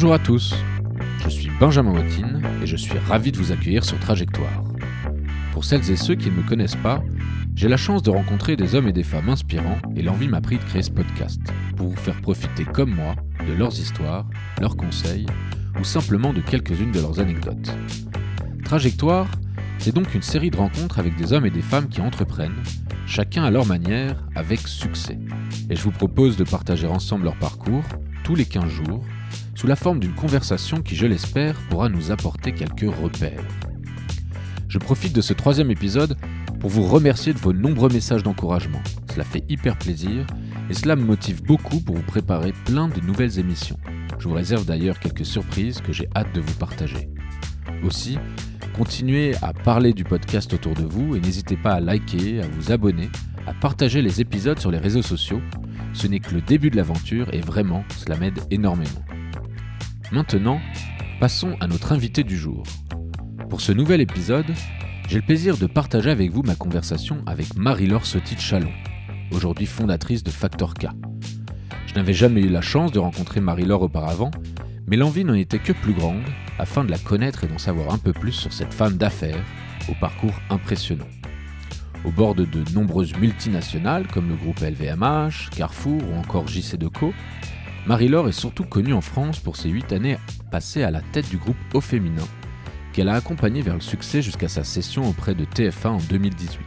Bonjour à tous, je suis Benjamin Watine et je suis ravi de vous accueillir sur Trajectoire. Pour celles et ceux qui ne me connaissent pas, j'ai la chance de rencontrer des hommes et des femmes inspirants et l'envie m'a pris de créer ce podcast pour vous faire profiter comme moi de leurs histoires, leurs conseils ou simplement de quelques-unes de leurs anecdotes. Trajectoire, c'est donc une série de rencontres avec des hommes et des femmes qui entreprennent, chacun à leur manière, avec succès. Et je vous propose de partager ensemble leur parcours, tous les 15 jours, sous la forme d'une conversation qui, je l'espère, pourra nous apporter quelques repères. Je profite de ce troisième épisode pour vous remercier de vos nombreux messages d'encouragement. Cela fait hyper plaisir et cela me motive beaucoup pour vous préparer plein de nouvelles émissions. Je vous réserve d'ailleurs quelques surprises que j'ai hâte de vous partager. Aussi, continuez à parler du podcast autour de vous et n'hésitez pas à liker, à vous abonner, à partager les épisodes sur les réseaux sociaux. Ce n'est que le début de l'aventure et vraiment, cela m'aide énormément. Maintenant, passons à notre invité du jour. Pour ce nouvel épisode, j'ai le plaisir de partager avec vous ma conversation avec Marie-Laure Sotit-Chalon, aujourd'hui fondatrice de Factor K. Je n'avais jamais eu la chance de rencontrer Marie-Laure auparavant, mais l'envie n'en était que plus grande afin de la connaître et d'en savoir un peu plus sur cette femme d'affaires au parcours impressionnant. Au bord de de nombreuses multinationales comme le groupe LVMH, Carrefour ou encore JC Deco, Marie-Laure est surtout connue en France pour ses 8 années passées à la tête du groupe Au Féminin, qu'elle a accompagné vers le succès jusqu'à sa cession auprès de TF1 en 2018.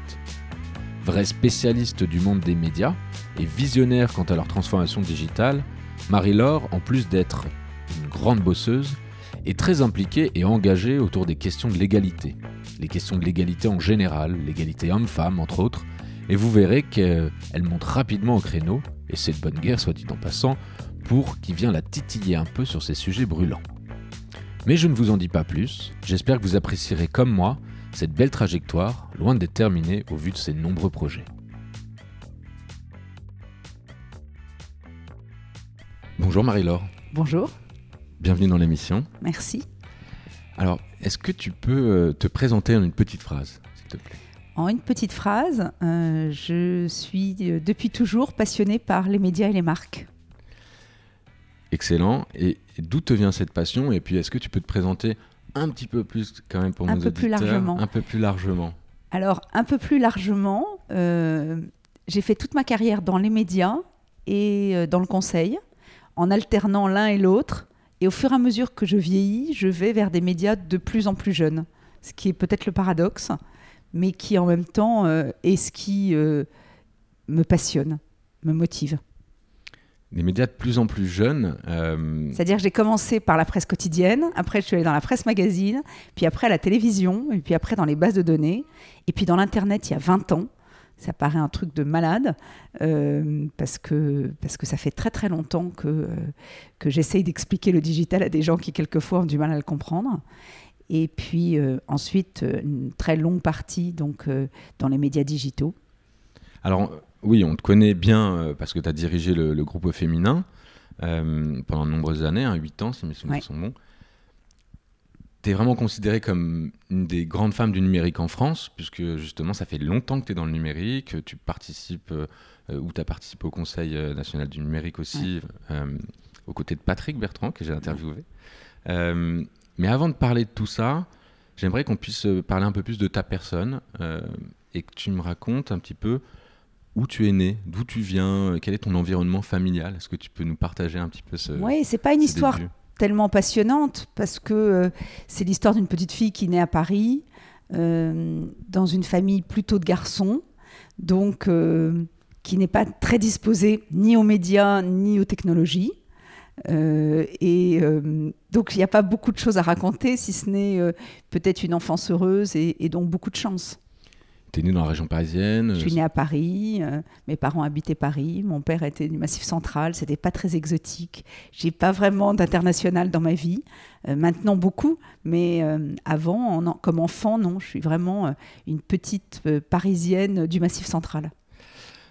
Vraie spécialiste du monde des médias et visionnaire quant à leur transformation digitale, Marie-Laure, en plus d'être une grande bosseuse, est très impliquée et engagée autour des questions de l'égalité. Les questions de l'égalité en général, l'égalité homme-femme entre autres, et vous verrez qu'elle monte rapidement au créneau, et c'est de bonne guerre soit dit en passant, pour qui vient la titiller un peu sur ces sujets brûlants. Mais je ne vous en dis pas plus, j'espère que vous apprécierez comme moi cette belle trajectoire, loin d'être terminée au vu de ses nombreux projets. Bonjour Marie-Laure. Bonjour. Bienvenue dans l'émission. Merci. Alors, est-ce que tu peux euh, te présenter en une petite phrase, s'il te plaît? En une petite phrase, euh, je suis euh, depuis toujours passionnée par les médias et les marques. Excellent. Et d'où te vient cette passion? Et puis, est-ce que tu peux te présenter un petit peu plus quand même pour un nos peu plus auditeurs? largement. Un peu plus largement. Alors, un peu plus largement, euh, j'ai fait toute ma carrière dans les médias et euh, dans le conseil, en alternant l'un et l'autre. Et au fur et à mesure que je vieillis, je vais vers des médias de plus en plus jeunes, ce qui est peut-être le paradoxe, mais qui en même temps euh, est ce qui euh, me passionne, me motive. Des médias de plus en plus jeunes. euh, C'est-à-dire que j'ai commencé par la presse quotidienne, après je suis allée dans la presse magazine, puis après à la télévision, et puis après dans les bases de données, et puis dans l'Internet il y a 20 ans. Ça paraît un truc de malade, euh, parce, que, parce que ça fait très très longtemps que, euh, que j'essaye d'expliquer le digital à des gens qui quelquefois ont du mal à le comprendre. Et puis ensuite, une très longue partie donc, dans les médias digitaux. Alors, oui, on te connaît bien euh, parce que tu as dirigé le, le groupe féminin euh, pendant de nombreuses années, 8 ans si mes souvenirs Ouais. sont bons. Tu es vraiment considérée comme une des grandes femmes du numérique en France, puisque justement, ça fait longtemps que tu es dans le numérique, tu participes, euh, ou tu as participé au Conseil national du numérique aussi, euh, aux côtés de Patrick Bertrand, que j'ai interviewé. Mais avant de parler de tout ça, j'aimerais qu'on puisse parler un peu plus de ta personne et que tu me racontes un petit peu où tu es né, d'où tu viens, euh, quel est ton environnement familial? Est-ce que tu peux nous partager un petit peu ce. Oui, c'est pas une ce histoire début? tellement passionnante parce que euh, c'est l'histoire d'une petite fille qui naît à Paris euh, dans une famille plutôt de garçons, donc euh, qui n'est pas très disposée ni aux médias ni aux technologies. Euh, et euh, donc il n'y a pas beaucoup de choses à raconter, si ce n'est euh, peut-être une enfance heureuse et, et donc beaucoup de chance. Tu es né dans la région parisienne. Je suis née à Paris, euh, mes parents habitaient Paris, mon père était du Massif Central, c'était pas très exotique. J'ai pas vraiment d'international dans ma vie, Euh, maintenant beaucoup, mais euh, avant, en comme enfant, non, je suis vraiment euh, une petite euh, Parisienne du Massif Central.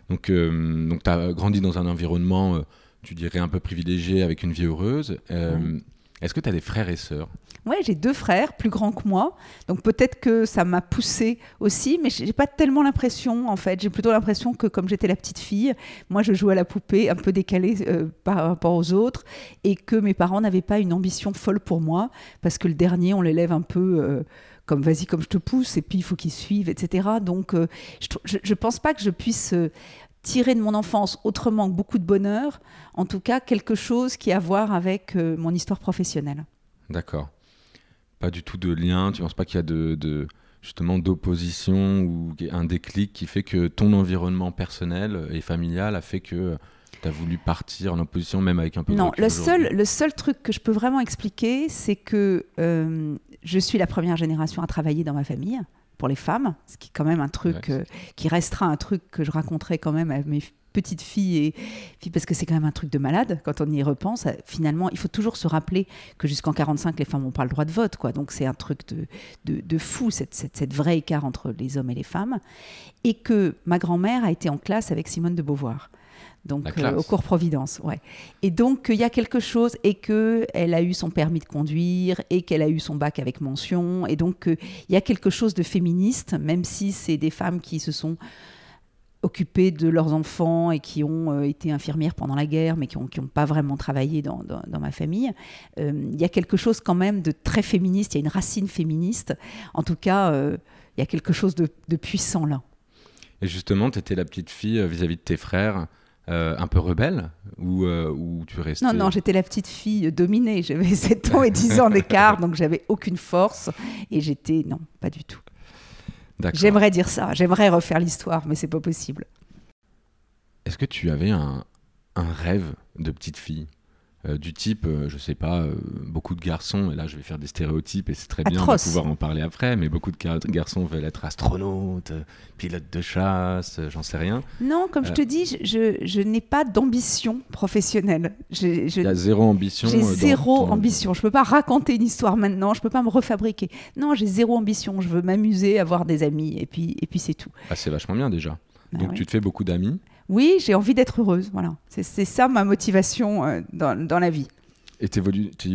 Donc, euh, donc tu as grandi dans un environnement, euh, tu dirais, un peu privilégié avec une vie heureuse. Euh, Est-ce que tu as des frères et sœurs? Ouais, j'ai deux frères plus grands que moi, donc peut-être que ça m'a poussé aussi, mais j'ai pas tellement l'impression en fait. J'ai plutôt l'impression que comme j'étais la petite fille, moi je jouais à la poupée un peu décalée euh, par rapport aux autres, et que mes parents n'avaient pas une ambition folle pour moi, parce que le dernier on l'élève un peu. Euh, comme vas-y comme je te pousse et puis il faut qu'il suive etc donc euh, je, ne pense pas que je puisse tirer de mon enfance autrement que beaucoup de bonheur, en tout cas quelque chose qui a à voir avec mon histoire professionnelle. D'accord. Pas du tout de lien Tu penses pas qu'il y a de, justement d'opposition ou un déclic qui fait que ton environnement personnel et familial a fait que tu as voulu partir en opposition même avec un peu de Non, le seul, le seul truc que je peux vraiment expliquer, c'est que euh, je suis la première génération à travailler dans ma famille pour les femmes, ce qui est quand même un truc euh, qui restera un truc que je raconterai quand même à mes petite fille et puis parce que c'est quand même un truc de malade. Quand on y repense finalement il faut toujours se rappeler que jusqu'en 45 les femmes n'ont pas le droit de vote quoi. Donc c'est un truc de, de, fou cette, cette, vrai écart entre les hommes et les femmes. Et que ma grand-mère a été en classe avec Simone de Beauvoir donc euh, au cours Providence, ouais. Et donc il y a quelque chose et que elle a eu son permis de conduire et qu'elle a eu son bac avec mention et donc il y a quelque chose de féministe, même si c'est des femmes qui se sont occupées de leurs enfants et qui ont euh, été infirmières pendant la guerre, mais qui n'ont pas vraiment travaillé dans, ma famille. Euh, il y a quelque chose quand même de très féministe, il y a une racine féministe. En tout cas, euh, il y a quelque chose de, puissant là. Et justement, tu étais la petite fille vis-à-vis de tes frères. Un peu rebelle ou, ou tu restais... Non, non, j'étais la petite fille dominée. J'avais 7 ans et 10 ans d'écart, donc j'avais aucune force. Et j'étais... Non, pas du tout. J'aimerais dire ça, j'aimerais refaire l'histoire, mais c'est pas possible. Est-ce que tu avais un, un rêve de petite fille? Euh, du type, euh, je sais pas, euh, beaucoup de garçons, et là je vais faire des stéréotypes et c'est très bien, va pouvoir en parler après, mais beaucoup de garçons veulent être astronautes, pilotes de chasse, j'en sais rien. Non, comme je te dis, je, je n'ai pas d'ambition professionnelle. A zéro ambition. J'ai zéro ambition. Je peux pas raconter une histoire maintenant, je peux pas me refabriquer. Non, j'ai zéro ambition. Je veux m'amuser, avoir des amis, et puis, et puis c'est tout. Ah, c'est vachement bien déjà. Bah Donc tu te fais beaucoup d'amis oui, j'ai envie d'être heureuse. Voilà, c'est ça ma motivation euh, dans, dans, la vie. Et tu,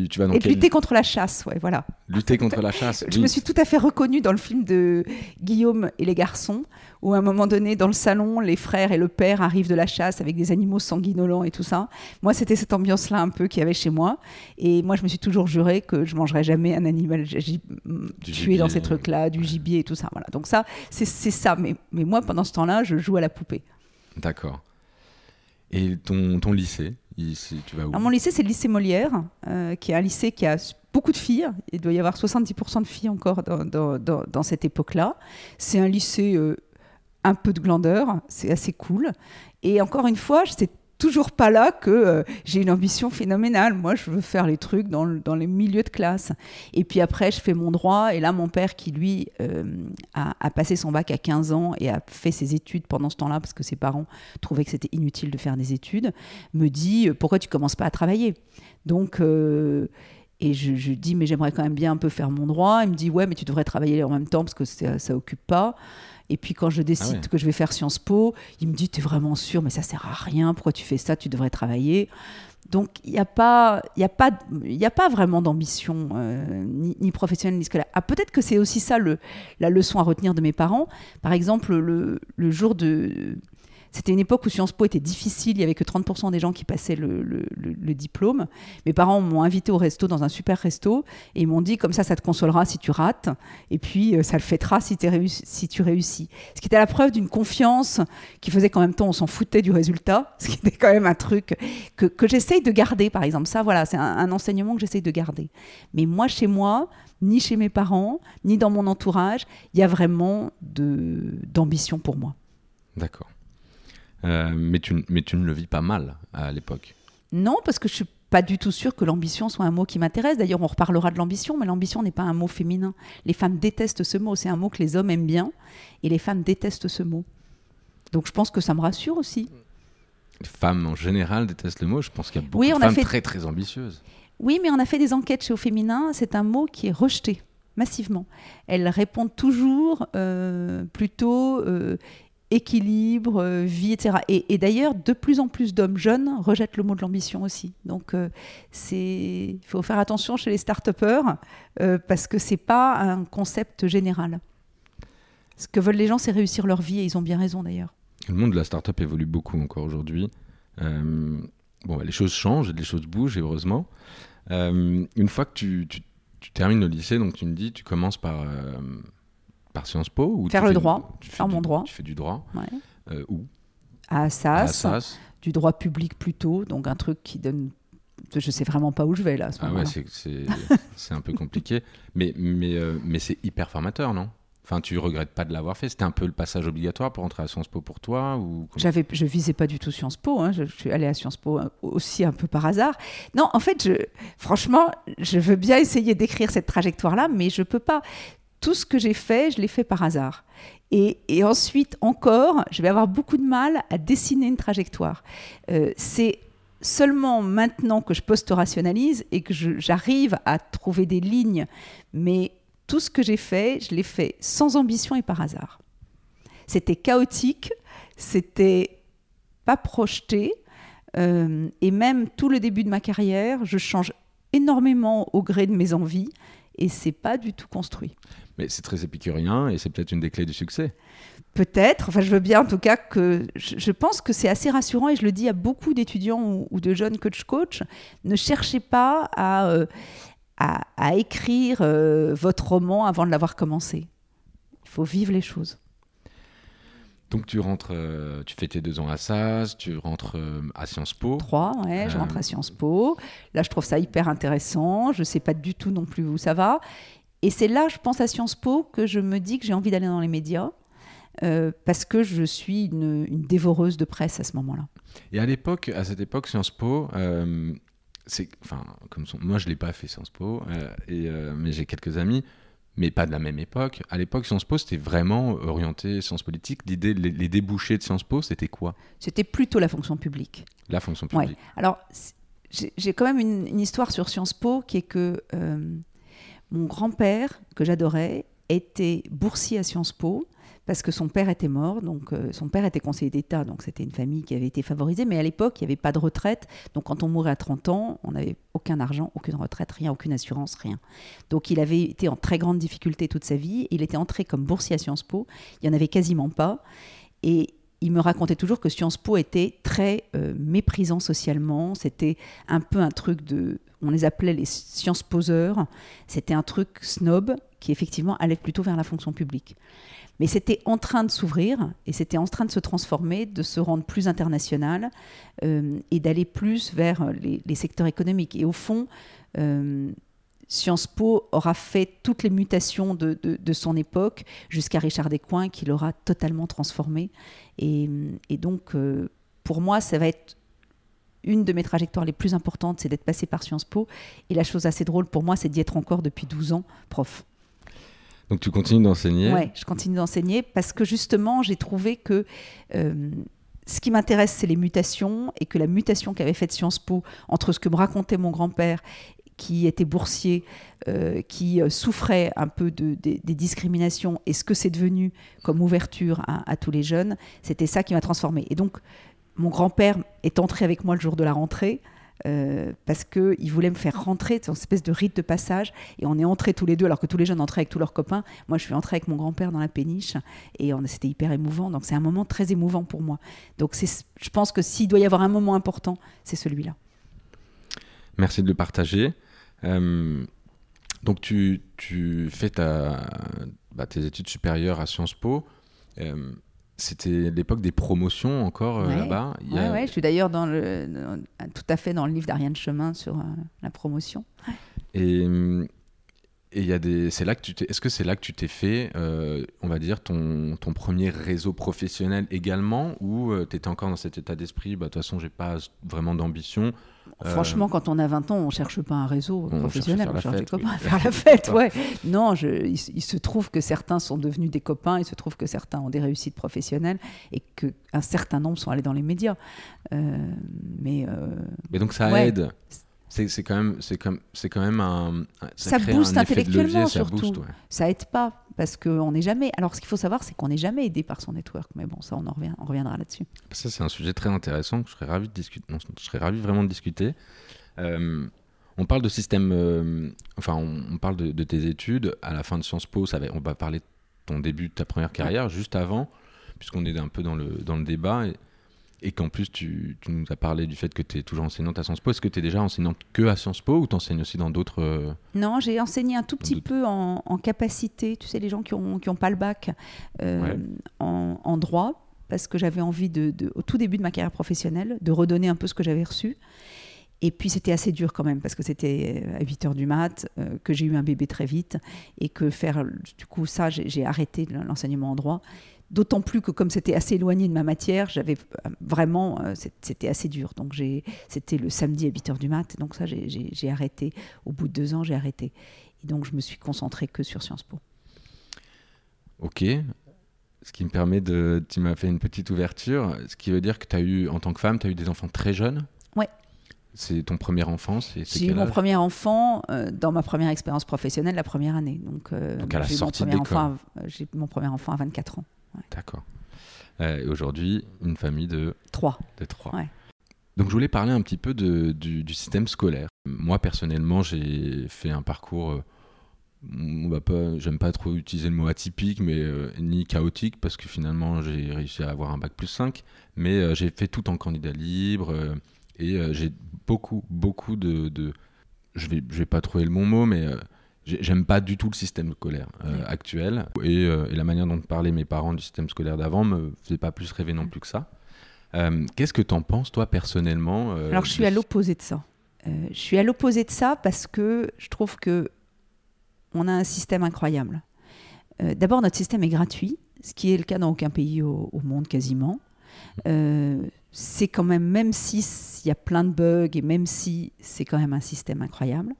tu vas dans Et lutter contre la chasse, ouais, voilà. Lutter contre la chasse. Je me suis tout à fait reconnue dans le film de Guillaume et les garçons, où à un moment donné, dans le salon, les frères et le père arrivent de la chasse avec des animaux sanguinolents et tout ça. Moi, c'était cette ambiance-là un peu qu'il y avait chez moi. Et moi, je me suis toujours juré que je mangerais jamais un animal tué dans ces trucs-là, du gibier et tout ça. Voilà. Donc ça, c'est ça. Mais, mais moi, pendant ce temps-là, je joue à la poupée. D'accord. Et ton, lycée, tu vas où Mon lycée, c'est le lycée Molière, euh, qui est un lycée qui a beaucoup de filles. Il doit y avoir 70% de filles encore dans, cette époque-là. C'est un lycée euh, un peu de glandeur, c'est assez cool. Et encore une fois, j'étais toujours pas là que euh, j'ai une ambition phénoménale. Moi, je veux faire les trucs dans, dans, les milieux de classe. Et puis après, je fais mon droit. Et là, mon père, qui lui euh, a, passé son bac à 15 ans et a fait ses études pendant ce temps-là, parce que ses parents trouvaient que c'était inutile de faire des études, me dit euh, Pourquoi tu commences pas à travailler? Donc. et je, je, dis, mais j'aimerais quand même bien un peu faire mon droit. Il me dit, ouais, mais tu devrais travailler en même temps parce que ça, ça occupe pas. Et puis quand je décide ah que je vais faire Sciences Po, il me dit Tu es vraiment sûr, mais ça sert à rien, pourquoi tu fais ça Tu devrais travailler. Donc il n'y a, pas, y a, pas, y a pas vraiment d'ambition, euh, ni, professionnelle ni scolaire. Ah, Peut-être que c'est aussi ça le, la leçon à retenir de mes parents. Par exemple, le, le jour de, c'était une époque où Sciences Po était difficile, il y avait que 30% des gens qui passaient le, diplôme. Mes parents m'ont invité au resto, dans un super resto, et ils m'ont dit comme ça, ça te consolera si tu rates, et puis euh, ça le fêtera si, tu réussis. Ce qui était la preuve d'une confiance qui faisait qu'en même temps, on s'en foutait du résultat, ce qui était quand même un truc que, j'essaye de garder, par exemple. Ça, voilà, c'est un, enseignement que j'essaye de garder. Mais moi, chez moi, ni chez mes parents, ni dans mon entourage, il y a vraiment d'ambition pour moi. D'accord. Euh, mais, tu, mais tu ne le vis pas mal à l'époque. Non, parce que je suis pas du tout sûre que l'ambition soit un mot qui m'intéresse. D'ailleurs, on reparlera de l'ambition, mais l'ambition n'est pas un mot féminin. Les femmes détestent ce mot. C'est un mot que les hommes aiment bien, et les femmes détestent ce mot. Donc, je pense que ça me rassure aussi. Les femmes en général détestent le mot. Je pense qu'il y a beaucoup de femmes très très ambitieuses. Oui, mais on a fait des enquêtes chez Au Féminin. C'est un mot qui est rejeté massivement. Elles répondent toujours euh, plutôt euh, équilibre, euh, vie, etc. Et, d'ailleurs, de plus en plus d'hommes jeunes rejettent le mot de l'ambition aussi. Donc, euh, il faut faire attention chez les start-upers euh, parce que c'est pas un concept général. Ce que veulent les gens, c'est réussir leur vie et ils ont bien raison d'ailleurs. Le monde de la start-up évolue beaucoup encore aujourd'hui. bon, bah, les choses changent, les choses bougent, heureusement. une fois que tu, tu, tu, termines le lycée, donc tu me dis, tu commences par par Sciences Po ou Faire le droit, faire mon droit. Tu fais du droit ouais. Euh, où? À Assas, du droit public plutôt, donc un truc qui donne je sais vraiment pas où je vais là. À ce ah ouais, c'est un peu compliqué, mais, mais, euh, mais c'est hyper formateur, non? Enfin, tu regrettes pas de l'avoir fait? C'était un peu le passage obligatoire pour entrer à Sciences Po pour toi ou J'avais, Je visais pas du tout Sciences Po. Hein. Je, suis allée à Sciences Po euh, aussi un peu par hasard. Non, en fait, je, franchement, je veux bien essayer d'écrire cette trajectoire-là, mais je peux pas tout ce que j'ai fait, je l'ai fait par hasard. Et, ensuite, encore, je vais avoir beaucoup de mal à dessiner une trajectoire. Euh, c'est seulement maintenant que je post-rationalise et que j'arrive à trouver des lignes, mais tout ce que j'ai fait, je l'ai fait sans ambition et par hasard. C'était chaotique, c'était pas projeté, euh, et même tout le début de ma carrière, je change énormément au gré de mes envies, et c'est pas du tout construit. Mais c'est très épicurien et c'est peut-être une des clés du succès. Peut-être, enfin je veux bien en tout cas que je, pense que c'est assez rassurant et je le dis à beaucoup d'étudiants ou, de jeunes coach-coach, ne cherchez pas à, euh, à, écrire euh, votre roman avant de l'avoir commencé. Il faut vivre les choses. Donc tu rentres, euh, tu fais tes deux ans à SAS, tu rentres à Sciences Po. Trois, ouais, je rentre à Sciences Po. Là, je trouve ça hyper intéressant. Je ne sais pas du tout non plus où ça va. Et c'est là, je pense à Sciences Po, que je me dis que j'ai envie d'aller dans les médias. Euh, parce que je suis une, dévoreuse de presse à ce moment-là. Et à l'époque, à cette époque, Sciences Po, euh, c'est, enfin, comme son, moi je l'ai pas fait Sciences Po, euh, et, mais j'ai quelques amis, mais pas de la même époque. À l'époque, Sciences Po, c'était vraiment orienté sciences politiques. L'idée, les, débouchés de Sciences Po, c'était quoi? C'était plutôt la fonction publique. La fonction publique. Ouais. Alors, j'ai, quand même une, une, histoire sur Sciences Po qui est que mon grand-père, que j'adorais, était boursier à Sciences Po parce que son père était mort, donc euh, son père était conseiller d'État, donc c'était une famille qui avait été favorisée, mais à l'époque, il n'y avait pas de retraite, donc quand on mourait à 30 ans, on n'avait aucun argent, aucune retraite, rien, aucune assurance, rien. Donc il avait été en très grande difficulté toute sa vie, il était entré comme boursier à Sciences Po, il n'y en avait quasiment pas, et il me racontait toujours que Sciences Po était très euh, méprisant socialement, c'était un peu un truc de on les appelait les sciences poseurs. C'était un truc snob qui effectivement allait plutôt vers la fonction publique. Mais c'était en train de s'ouvrir et c'était en train de se transformer, de se rendre plus international euh, et d'aller plus vers les, secteurs économiques. Et au fond, euh, Sciences Po aura fait toutes les mutations de, son époque jusqu'à Richard Descoings qui l'aura totalement transformé. Et, donc, euh, pour moi, ça va être une de mes trajectoires les plus importantes, c'est d'être passé par Sciences Po. Et la chose assez drôle pour moi, c'est d'y être encore depuis 12 ans prof. Donc tu continues d'enseigner? Oui, je continue d'enseigner parce que justement, j'ai trouvé que euh, ce qui m'intéresse, c'est les mutations et que la mutation qu'avait faite Sciences Po entre ce que me racontait mon grand-père qui était boursier, euh, qui euh, souffrait un peu de, des discriminations et ce que c'est devenu comme ouverture à, à tous les jeunes, c'était ça qui m'a transformée. Et donc, mon grand-père est entré avec moi le jour de la rentrée. Euh, parce qu'il voulait me faire rentrer, c'est une espèce de rite de passage, et on est entrés tous les deux, alors que tous les jeunes entraient avec tous leurs copains. Moi, je suis entrée avec mon grand-père dans la péniche, et c'était hyper émouvant, donc c'est un moment très émouvant pour moi. Donc je pense que s'il doit y avoir un moment important, c'est celui-là. Merci de le partager. Euh, donc tu, fais bah, tes études supérieures à Sciences Po. Euh, c'était l'époque des promotions encore euh, là-bas. Oui, je suis d'ailleurs dans le, tout à fait dans le livre d'Ariane Chemin sur euh, la promotion. Et et y a des, c'est là que tu t'es, est-ce que c'est là que tu t'es fait, euh, on va dire, ton, ton premier réseau professionnel également, ou tu étais encore dans cet état d'esprit, bah, de toute façon, j'ai pas vraiment d'ambition, euh, Franchement, quand on a 20 ans, on cherche pas un réseau professionnel, on cherche des copains à faire la fête. ouais. Non, il, se trouve que certains sont devenus des copains, il se trouve que certains ont des réussites professionnelles et qu'un certain nombre sont allés dans les médias. Euh, mais, mais donc ça aide C'est quand même, c'est comme, c'est quand même un. Ça, crée booste un effet de intellectuellement levier, ça surtout. booste, ouais. Ça aide pas parce qu'on n'est jamais. Alors ce qu'il faut savoir, c'est qu'on n'est jamais aidé par son network. Mais bon, ça, on en revient, on reviendra là-dessus. Ça, c'est un sujet très intéressant que je serais ravi de discuter. non, je serais ravi vraiment de discuter. Euh, on parle de système. euh, enfin, on, on parle de, de tes études. À la fin de Sciences Po, ça va, on va parler de ton début de ta première carrière, juste avant, puisqu'on est un peu dans le, dans le débat. Et, et qu'en plus, tu, tu nous as parlé du fait que tu es toujours enseignante à Sciences Po. Est-ce que tu es déjà enseignante que à Sciences Po ou tu enseignes aussi dans d'autres. euh, Non, j'ai enseigné un tout petit peu en, en capacité. Tu sais, les gens qui n'ont qui ont pas le bac euh, Ouais. en, en droit, parce que j'avais envie, de, de- au tout début de ma carrière professionnelle, de redonner un peu ce que j'avais reçu. Et puis c'était assez dur quand même, parce que c'était à 8 heures du mat, euh, que j'ai eu un bébé très vite, et que faire, du coup, ça, j'ai arrêté l'enseignement en droit. D'autant plus que comme c'était assez éloigné de ma matière, j'avais euh, vraiment, euh, c'était assez dur. Donc j'ai- c'était le samedi à 8 heures du mat, donc ça j'ai- arrêté. Au bout de deux ans, j'ai arrêté. Et donc je me suis concentrée que sur Sciences Po. Ok. Ce qui me permet de. Tu m'as fait une petite ouverture. Ce qui veut dire que tu as eu, en tant que femme, tu as eu des enfants très jeunes? Ouais. C'est ton premier enfant J'ai eu mon premier enfant euh, dans ma première expérience professionnelle la première année. Donc, euh, Donc à la j'ai eu mon sortie à- euh, J'ai eu mon premier enfant à 24 ans. D'accord. Euh, aujourd'hui, une famille de, 3. de trois. Ouais. Donc je voulais parler un petit peu de- du, du système scolaire. Moi, personnellement, j'ai fait un parcours. euh, on va pas, j'aime pas trop utiliser le mot atypique, mais euh, ni chaotique, parce que finalement, j'ai réussi à avoir un bac plus 5. Mais euh, j'ai fait tout en candidat libre. et j'ai beaucoup, beaucoup de. de- je vais, je vais pas trouver le bon mot, mais. J'ai- J'aime pas du tout le système scolaire euh, actuel et, euh, et la manière dont parlaient mes parents du système scolaire d'avant me faisait pas plus rêver non plus que ça. Euh, Qu'est-ce que t'en penses toi personnellement Alors je suis à l'opposé de ça. Je suis à l'opposé de ça parce que je trouve que on a un système incroyable. D'abord, notre système est gratuit, ce qui est le cas dans aucun pays au, au monde quasiment. Euh, c'est quand même, même si il y a plein de bugs et même si c'est quand même un système incroyable.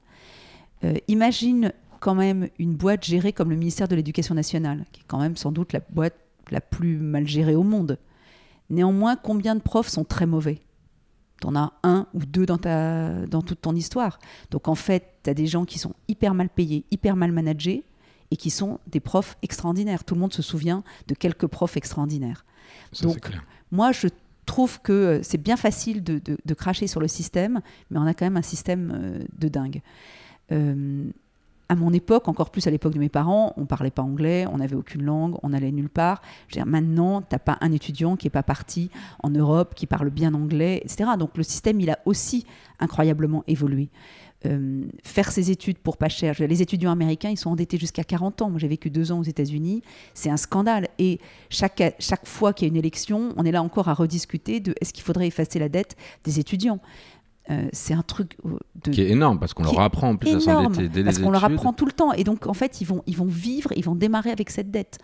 Euh, imagine quand même une boîte gérée comme le ministère de l'Éducation nationale, qui est quand même sans doute la boîte la plus mal gérée au monde. Néanmoins, combien de profs sont très mauvais? T'en as un ou deux dans, ta, dans toute ton histoire. Donc en fait, tu as des gens qui sont hyper mal payés, hyper mal managés et qui sont des profs extraordinaires. Tout le monde se souvient de quelques profs extraordinaires. Ça, donc. Moi, je trouve que euh, c'est bien facile de, de- de cracher sur le système, mais on a quand même un système euh, de dingue. Euh, à mon époque, encore plus à l'époque de mes parents, on parlait pas anglais, on n'avait aucune langue, on allait nulle part. Je veux dire, maintenant, pas un étudiant qui est pas parti en Europe, qui parle bien anglais, etc. Donc le système, il a aussi incroyablement évolué. Euh, faire ses études pour pas cher. Les étudiants américains, ils sont endettés jusqu'à 40 ans. Moi, j'ai vécu deux ans aux États-Unis. C'est un scandale. Et chaque, chaque fois qu'il y a une élection, on est là encore à rediscuter de est-ce qu'il faudrait effacer la dette des étudiants. Euh, c'est un truc euh, de, Qui est énorme parce qu'on leur apprend en plus à s'endetter dès les parce études. qu'on leur apprend tout le temps. Et donc, en fait, ils vont, ils vont vivre, ils vont démarrer avec cette dette.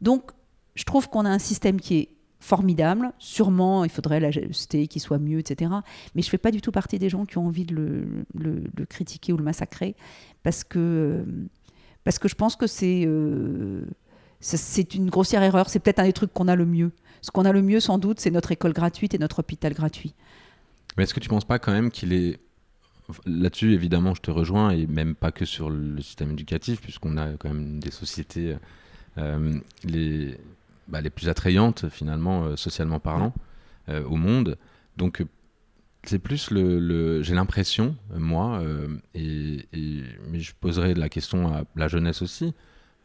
Donc, je trouve qu'on a un système qui est formidable. Sûrement, il faudrait l'ajuster, qu'il soit mieux, etc. Mais je fais pas du tout partie des gens qui ont envie de le, le- le critiquer ou le massacrer, parce que, parce que je pense que c'est euh, c'est une grossière erreur. C'est peut-être un des trucs qu'on a le mieux. Ce qu'on a le mieux, sans doute, c'est notre école gratuite et notre hôpital gratuit. Mais est-ce que tu penses pas quand même qu'il est là-dessus évidemment je te rejoins et même pas que sur le système éducatif puisqu'on a quand même des sociétés euh, les bah, les plus attrayantes finalement euh, socialement parlant euh, au monde. Donc c'est plus le, j'ai l'impression moi et, mais je poserai la question à la jeunesse aussi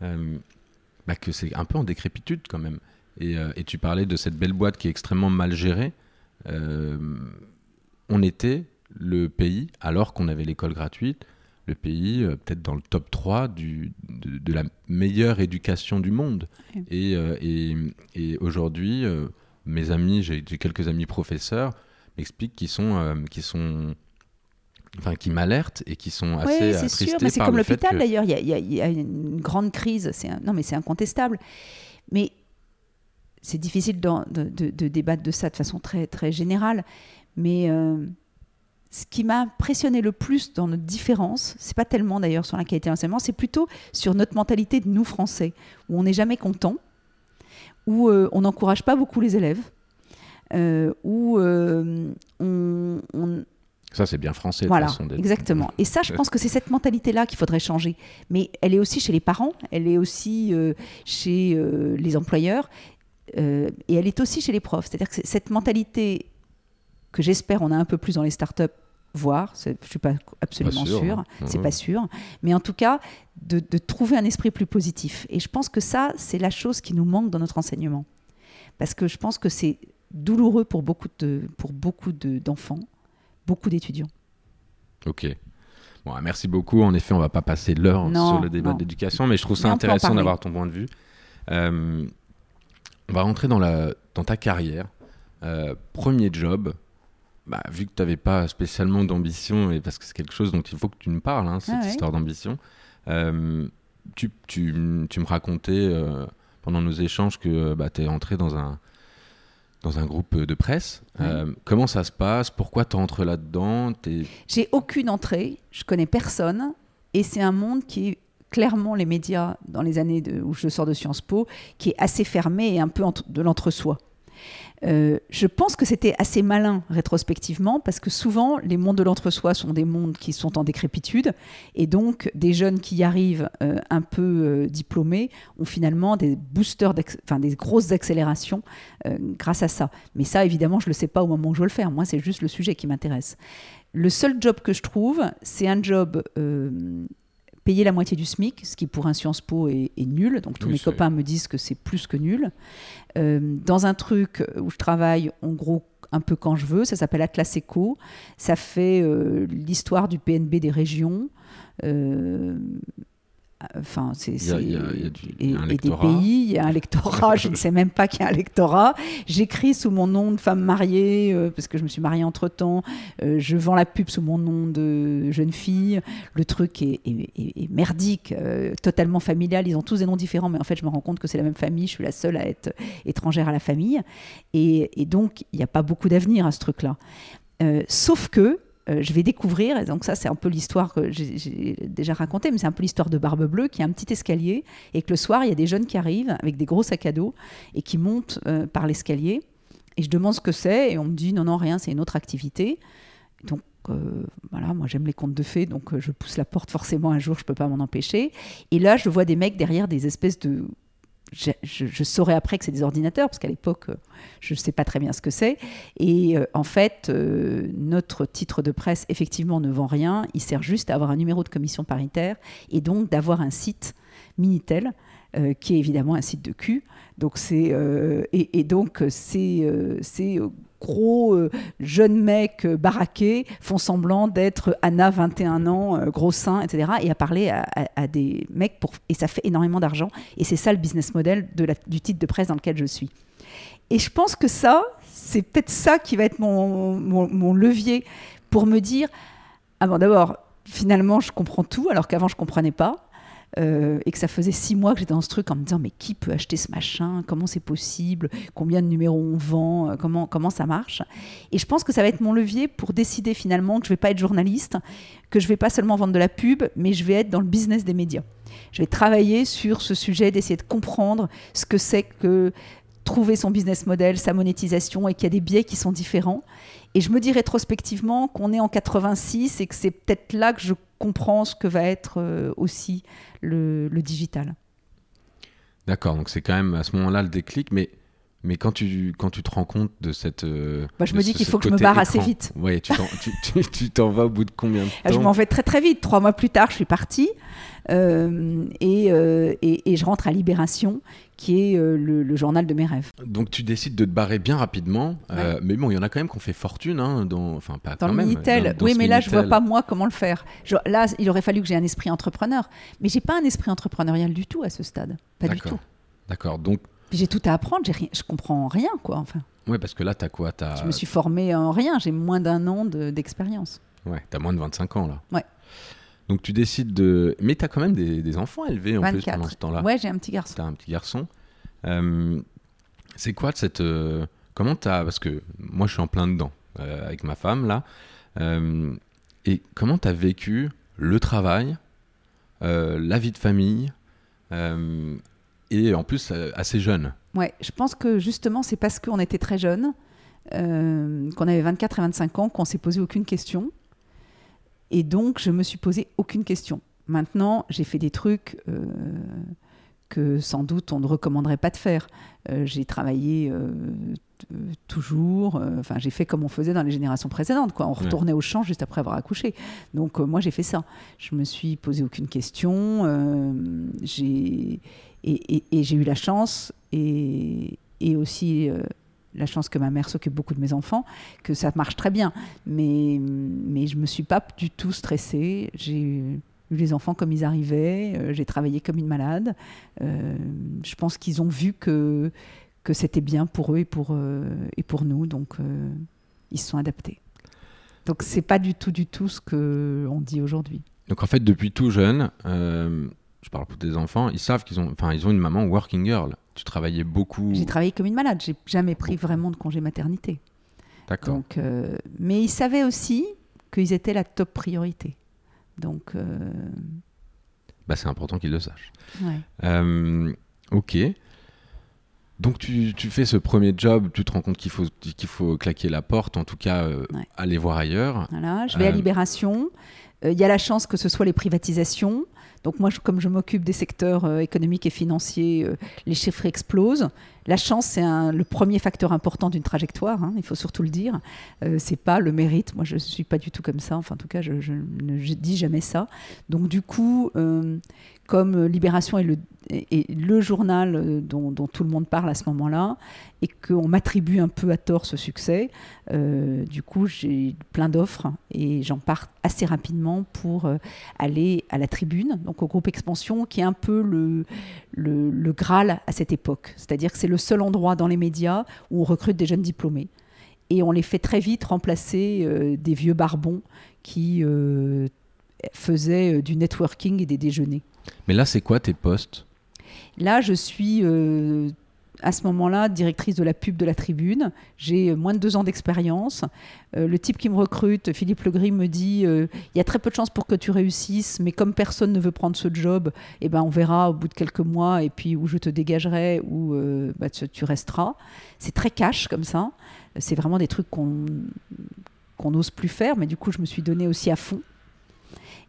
bah, que c'est un peu en décrépitude quand même. Et, et tu parlais de cette belle boîte qui est extrêmement mal gérée on était le pays, alors qu'on avait l'école gratuite, le pays euh, peut-être dans le top 3 du, de, de la meilleure éducation du monde. Ouais. Et, euh, et, et aujourd'hui, euh, mes amis, j'ai quelques amis professeurs, m'expliquent qu'ils sont, enfin, qui m'alertent et qui sont assez c'est attristés sûr. Mais c'est comme l'hôpital que- d'ailleurs. Il y, y a- il y a une grande crise. C'est un- Non, mais c'est incontestable. Mais c'est difficile de, de- de débattre de ça de façon très, très générale. Mais euh, ce qui m'a impressionné le plus dans notre différence, c'est pas tellement d'ailleurs sur la qualité de l'enseignement, c'est plutôt sur notre mentalité de nous Français, où on n'est jamais content, où euh, on n'encourage pas beaucoup les élèves, euh, où on- on Ça, c'est bien français. de Voilà, toute façon, exactement. Et ça, je pense que c'est cette mentalité-là qu'il faudrait changer. Mais elle est aussi chez les parents, elle est aussi chez les employeurs, et elle est aussi chez les profs. C'est-à-dire que cette mentalité que j'espère on a un peu plus dans les startups, voire, c'est- je suis pas absolument sûr, sûre, hein. c'est pas sûr, mais en tout cas, de, de trouver un esprit plus positif. Et je pense que ça, c'est la chose qui nous manque dans notre enseignement. Parce que je pense que c'est douloureux pour beaucoup de, pour beaucoup de- d'enfants, beaucoup d'étudiants. Ok. Bon, merci beaucoup. En effet, on va pas passer l'heure sur le débat l'éducation, mais je trouve ça Mais intéressant d'avoir ton point de vue. Euh, on va rentrer dans, la, dans ta carrière. Euh, premier job, bah, vu que tu n'avais pas spécialement d'ambition, et parce que c'est quelque chose dont il faut que tu me parles, hein, cette Ah ouais. histoire d'ambition, euh, tu, tu- tu me racontais euh, pendant nos échanges que bah, tu es entré dans un, dans un groupe de presse. Euh, comment ça se passe? Pourquoi tu entres là-dedans J'ai aucune entrée, je connais personne, et c'est un monde qui est clairement les médias dans les années de- où je sors de Sciences Po, qui est assez fermé et un peu de l'entre-soi. Euh, je pense que c'était assez malin rétrospectivement parce que souvent les mondes de l'entre-soi sont des mondes qui sont en décrépitude et donc des jeunes qui y arrivent euh, un peu euh, diplômés ont finalement des boosters, enfin des grosses accélérations grâce à ça. Mais ça évidemment je le sais pas au moment où je veux le faire. Moi c'est juste le sujet qui m'intéresse. Le seul job que je trouve, c'est un job payé la moitié du SMIC, ce qui pour un Sciences Po est, est nul. Donc tous Oui, mes copains me disent que c'est plus que nul. Euh, dans un truc où je travaille en gros un peu quand je veux, ça s'appelle Atlas Eco. Ça fait euh, l'histoire du PNB des régions. Euh, Enfin, c'est et, des pays, il y a un lectorat, je ne sais même pas qu'il y a un lectorat. J'écris sous mon nom de femme mariée, euh, parce que je me suis mariée entre-temps. Euh, je vends la pub sous mon nom de jeune fille. Le truc est, est- est- est merdique, euh, totalement familial. Ils ont tous des noms différents, mais en fait, je me rends compte que c'est la même famille. Je suis la seule à être étrangère à la famille. Et, et donc, il n'y a pas beaucoup d'avenir à ce truc-là. Sauf que euh, je vais découvrir, et donc ça c'est un peu l'histoire que j'ai- déjà racontée, mais c'est un peu l'histoire de Barbe Bleue, qui a un petit escalier, et que le soir il y a des jeunes qui arrivent avec des gros sacs à dos et qui montent euh, par l'escalier. Et je demande ce que c'est, et on me dit non, non, rien, c'est une autre activité. Donc euh, voilà, moi j'aime les contes de fées, donc je pousse la porte forcément un jour, je peux pas m'en empêcher. Et là, je vois des mecs derrière des espèces de. Je, je- saurais après que c'est des ordinateurs, parce qu'à l'époque, euh, je ne sais pas très bien ce que c'est. Et euh, en fait, euh, notre titre de presse, effectivement, ne vend rien. Il sert juste à avoir un numéro de commission paritaire et donc d'avoir un site Minitel, qui est évidemment un site de cul. Donc c'est et, donc ces ces, euh, gros euh, jeunes mecs euh, baraqués font semblant d'être Anna 21 ans euh, gros sein etc et à parler à, des mecs pour et ça fait énormément d'argent et c'est ça le business model de du titre de presse dans lequel je suis. Et je pense que ça c'est peut-être ça qui va être mon, mon, mon levier pour me dire ah bon d'abord finalement je comprends tout alors qu'avant je comprenais pas euh, et que ça faisait six mois que j'étais dans ce truc en me disant mais qui peut acheter ce machin? Comment c'est possible? Combien de numéros on vend? Euh, comment, comment ça marche? Et je pense que ça va être mon levier pour décider finalement que je vais pas être journaliste, que je vais pas seulement vendre de la pub, mais je vais être dans le business des médias. Je vais travailler sur ce sujet, d'essayer de comprendre ce que c'est que trouver son business model, sa monétisation, et qu'il y a des biais qui sont différents. Et je me dis rétrospectivement qu'on est en 86 et que c'est peut-être là que je comprends ce que va être euh, aussi le digital. D'accord, donc c'est quand même à ce moment-là le déclic, mais, mais quand, tu, quand tu te rends compte de cette. euh, Moi, je me dis qu'il faut que je me barre assez vite. Ouais, tu t'en tu, vas au bout de combien de temps Ah, Je m'en vais très très vite. Trois mois plus tard, je suis partie euh, et, euh, et, et je rentre à Libération, qui est le, le journal de mes rêves. Donc tu décides de te barrer bien rapidement, mais bon, il y en a quand même qui ont fait fortune, hein, dans, enfin pas Dans quand le même, Minitel, dans- dans oui, mais là, je vois Minitel. pas moi comment le faire. Je- là, il aurait fallu que j'ai un esprit entrepreneur, mais j'ai pas un esprit entrepreneurial du tout à ce stade, pas du tout. D'accord, donc, Puis J'ai tout à apprendre, j'ai rien, je comprends rien, quoi. Enfin, ouais, parce que là, t'as quoi T'as je me suis formée en rien, j'ai moins d'un an de- d'expérience. ouais, t'as moins de 25 ans là. Ouais. Donc tu décides de. Mais t'as quand même des, des enfants élevés en plus 24. pendant ce temps-là. Ouais, j'ai un petit garçon. T'as un petit garçon. Euh, c'est quoi de cette. euh, comment t'as. Parce que moi, je suis en plein dedans euh, avec ma femme, là. Et comment t'as vécu le travail, la vie de famille, et en plus euh, assez jeune Ouais, je pense que justement, c'est parce qu'on était très jeunes, euh, qu'on avait 24 et 25 ans, qu'on s'est posé aucune question. Et donc, je me suis posé aucune question. Maintenant, j'ai fait des trucs euh, que sans doute on ne recommanderait pas de faire. Euh, j'ai travaillé toujours, enfin j'ai fait comme on faisait dans les générations précédentes, quoi. On Ouais. retournait au champ juste après avoir accouché. Donc moi j'ai fait ça. Je me suis posé aucune question. j'ai et, j'ai eu la chance et, aussi euh, la chance que ma mère s'occupe beaucoup de mes enfants, que ça marche très bien. Mais je me suis pas du tout stressée. J'ai eu les enfants comme ils arrivaient. euh, j'ai travaillé comme une malade. Euh, je pense qu'ils ont vu que, c'était bien pour eux et pour, nous, donc ils se sont adaptés. Donc c'est pas du tout, du tout ce que on dit aujourd'hui. Donc en fait, depuis tout jeune, je parle pour des enfants, ils savent qu'ils ont, enfin, ils ont une maman working girl. Tu travaillais beaucoup. J'ai travaillé comme une malade. J'ai jamais pris vraiment de congé maternité. D'accord. Donc, euh, mais ils savaient aussi qu'ils étaient la top priorité. Donc, euh, Bah, c'est important qu'ils le sachent. ouais. Euh, ok. Donc tu, tu fais ce premier job, tu te rends compte qu'il faut, qu'il faut claquer la porte, en tout cas Ouais. aller voir ailleurs. Voilà, je vais à Libération. Il y a la chance que ce soit les privatisations. Donc moi, je- comme je m'occupe des secteurs euh, économiques et financiers, euh, les chiffres explosent. La chance, c'est le premier facteur important d'une trajectoire. hein, il faut surtout le dire. Euh, c'est pas le mérite. Moi, je suis pas du tout comme ça. Enfin, en tout cas, je, ne dis jamais ça. Donc du coup, euh, comme Libération est le, journal euh, dont, tout le monde parle à ce moment-là, et qu'on m'attribue un peu à tort ce succès, euh, du coup, j'ai plein d'offres et j'en pars assez rapidement pour aller à la tribune, donc au groupe Expansion, qui est un peu le, le, le Graal à cette époque. C'est-à-dire que c'est le seul endroit dans les médias où on recrute des jeunes diplômés. Et on les fait très vite remplacer euh, des vieux barbons qui euh, faisaient euh, du networking et des déjeuners. Mais là, c'est quoi tes postes? Là, je suis à ce moment-là directrice de la pub de la Tribune. J'ai euh, moins de deux ans d'expérience. Euh, le type qui me recrute, Philippe Legris, me dit euh, il y a très peu de chances pour que tu réussisses, mais comme personne ne veut prendre ce job, eh ben, on verra au bout de quelques mois, et puis où je te dégagerai, ou bah, tu, resteras. C'est très cash comme ça. C'est vraiment des trucs qu'on qu'on n'ose plus faire, mais du coup, je me suis donné aussi à fond.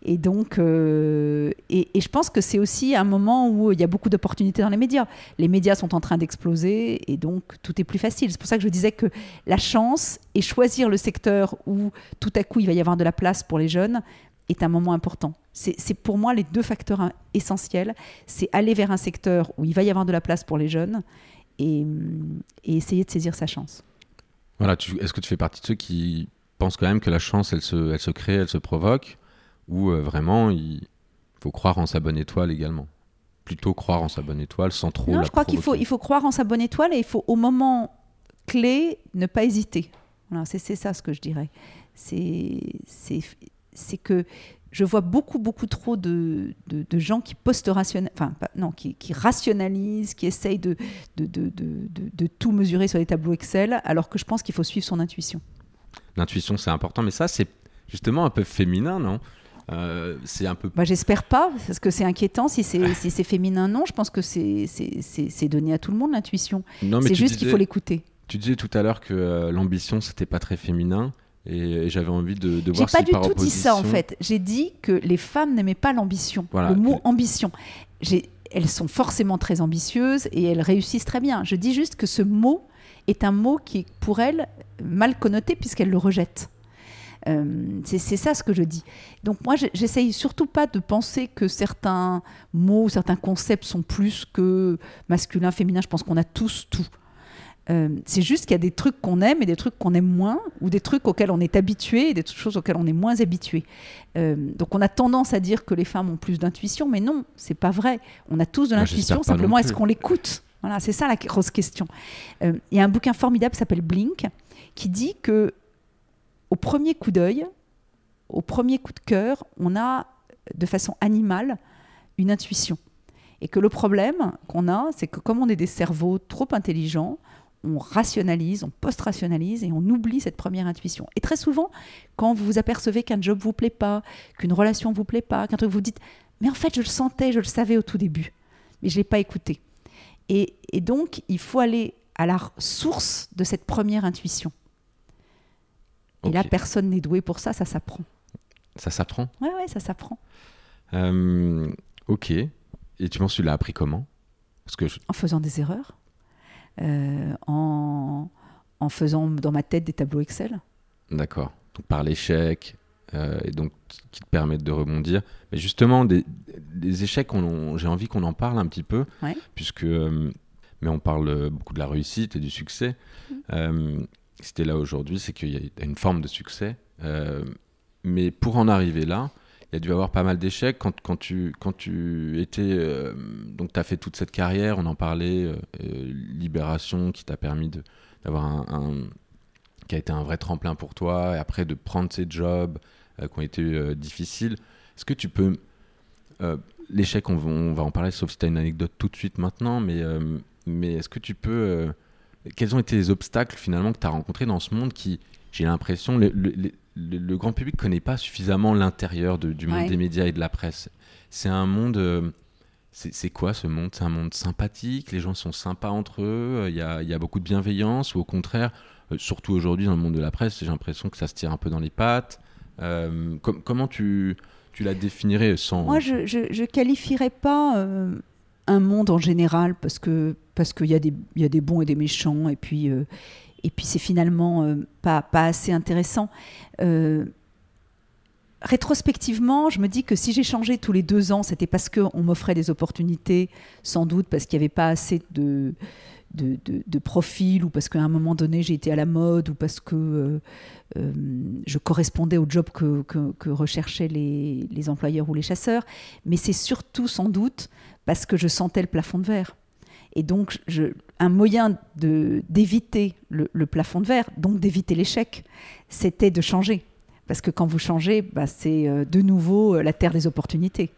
Et donc, euh, et, je pense que c'est aussi un moment où il y a beaucoup d'opportunités dans les médias. Les médias sont en train d'exploser et donc tout est plus facile. C'est pour ça que je disais que la chance et choisir le secteur où tout à coup il va y avoir de la place pour les jeunes est un moment important. C'est pour moi les deux facteurs essentiels. C'est aller vers un secteur où il va y avoir de la place pour les jeunes et, et essayer de saisir sa chance. Voilà, est-ce que tu fais partie de ceux qui pensent quand même que la chance, elle se, elle se crée, elle se provoque, ou euh, vraiment il faut croire en sa bonne étoile également Plutôt croire en sa bonne étoile sans trop Non, la je crois qu'il faut, il faut croire en sa bonne étoile et il faut au moment clé ne pas hésiter. Voilà, c'est ça ce que je dirais. C'est que je vois beaucoup, beaucoup trop de, de, de gens qui post-rationnalisent, enfin, non, qui, qui rationalisent, qui essayent de, de, de, de, de- de tout mesurer sur des tableaux Excel, alors que je pense qu'il faut suivre son intuition. L'intuition, c'est important, mais ça, c'est justement un peu féminin, non? Euh, C'est un peu. Bah, J'espère pas, parce que c'est inquiétant. Si c'est si c'est féminin, non. Je pense que c'est c'est- c'est- c'est donné à tout le monde, l'intuition. Non, mais C'est juste qu'il faut l'écouter. Tu disais tout à l'heure que euh, l'ambition, c'était pas très féminin, et, et j'avais envie de, de J'ai voir pas si du par tout dit ça en fait. J'ai dit que les femmes n'aimaient pas l'ambition. Voilà. Le mot ambition. J'ai- Elles sont forcément très ambitieuses et elles réussissent très bien. Je dis juste que ce mot est un mot qui est pour elles mal connoté puisqu'elles le rejettent. Euh, c'est ça ce que je dis. Donc moi, j'essaye surtout pas de penser que certains mots, certains concepts sont plus que masculin, féminin. Je pense qu'on a tous tout. Euh, c'est juste qu'il y a des trucs qu'on aime et des trucs qu'on aime moins, ou des trucs auxquels on est habitué et des choses auxquelles on est moins habitué. Euh, donc on a tendance à dire que les femmes ont plus d'intuition, mais non, c'est pas vrai. On a tous de l'intuition, simplement est-ce qu'on l'écoute? Voilà, c'est ça la grosse question. Euh, Il y a un bouquin formidable qui s'appelle Blink, qui dit que au premier coup d'œil, au premier coup de cœur, on a de façon animale une intuition. Et que le problème qu'on a, c'est que comme on est des cerveaux trop intelligents, on rationalise, on post-rationalise et on oublie cette première intuition. Et très souvent, quand vous vous apercevez qu'un job vous plaît pas, qu'une relation vous plaît pas, qu'un truc vous dites, mais en fait, je le sentais, je le savais au tout début, mais je l'ai pas écouté. Et, et donc, il faut aller à la source de cette première intuition. Et là, personne n'est doué pour ça, ça s'apprend. Ça s'apprend? Ouais, ouais, ça s'apprend. Euh, ok. Et tu penses que tu l'as appris comment? Parce que je- En faisant des erreurs, euh, en, en faisant dans ma tête des tableaux Excel. D'accord. Donc par l'échec, euh, et donc qui te permettent de rebondir. Mais justement, des, des échecs, j'ai envie qu'on en parle un petit peu, Ouais. puisque. euh, mais on parle beaucoup de la réussite et du succès. Mm. T'es là aujourd'hui, c'est qu'il y a une forme de succès. Euh, mais pour en arriver là, il y a dû avoir pas mal d'échecs quand, tu, quand tu étais. euh, donc, tu as fait toute cette carrière, on en parlait, euh, Libération, qui t'a permis d'avoir un, qui a été un vrai tremplin pour toi, et après de prendre ces jobs qui ont été difficiles. Est-ce que tu peux. L'échec, on, va- en parler, sauf si tu as une anecdote tout de suite maintenant, mais, mais est-ce que tu peux. Euh, quels ont été les obstacles finalement que tu as rencontrés dans ce monde qui, j'ai l'impression, le, le- le- le- le grand public ne connaît pas suffisamment l'intérieur du monde Ouais. des médias et de la presse C'est un monde. euh, c'est quoi ce monde? C'est un monde sympathique, les gens sont sympas entre eux, il y a, il y a beaucoup de bienveillance, ou au contraire, euh, surtout aujourd'hui dans le monde de la presse, j'ai l'impression que ça se tire un peu dans les pattes. Euh, com- comment tu, tu la définirais sans... Moi, je, je qualifierais pas euh, un monde en général parce que parce qu'il y, a des- y a des bons et des méchants et puis euh, et puis c'est finalement euh, pas, pas assez intéressant. Euh, rétrospectivement, je me dis que si j'ai changé tous les deux ans, c'était parce qu'on m'offrait des opportunités, sans doute parce qu'il n'y avait pas assez de, de, de, profil ou parce qu'à un moment donné j'ai été à la mode ou parce que je correspondais au job que, que, que recherchaient les, les employeurs ou les chasseurs. Mais c'est surtout sans doute parce que je sentais le plafond de verre. Et donc, un moyen d'éviter le, plafond de verre, donc d'éviter l'échec, c'était de changer. Parce que quand vous changez, bah, c'est euh, de nouveau euh, la terre des opportunités.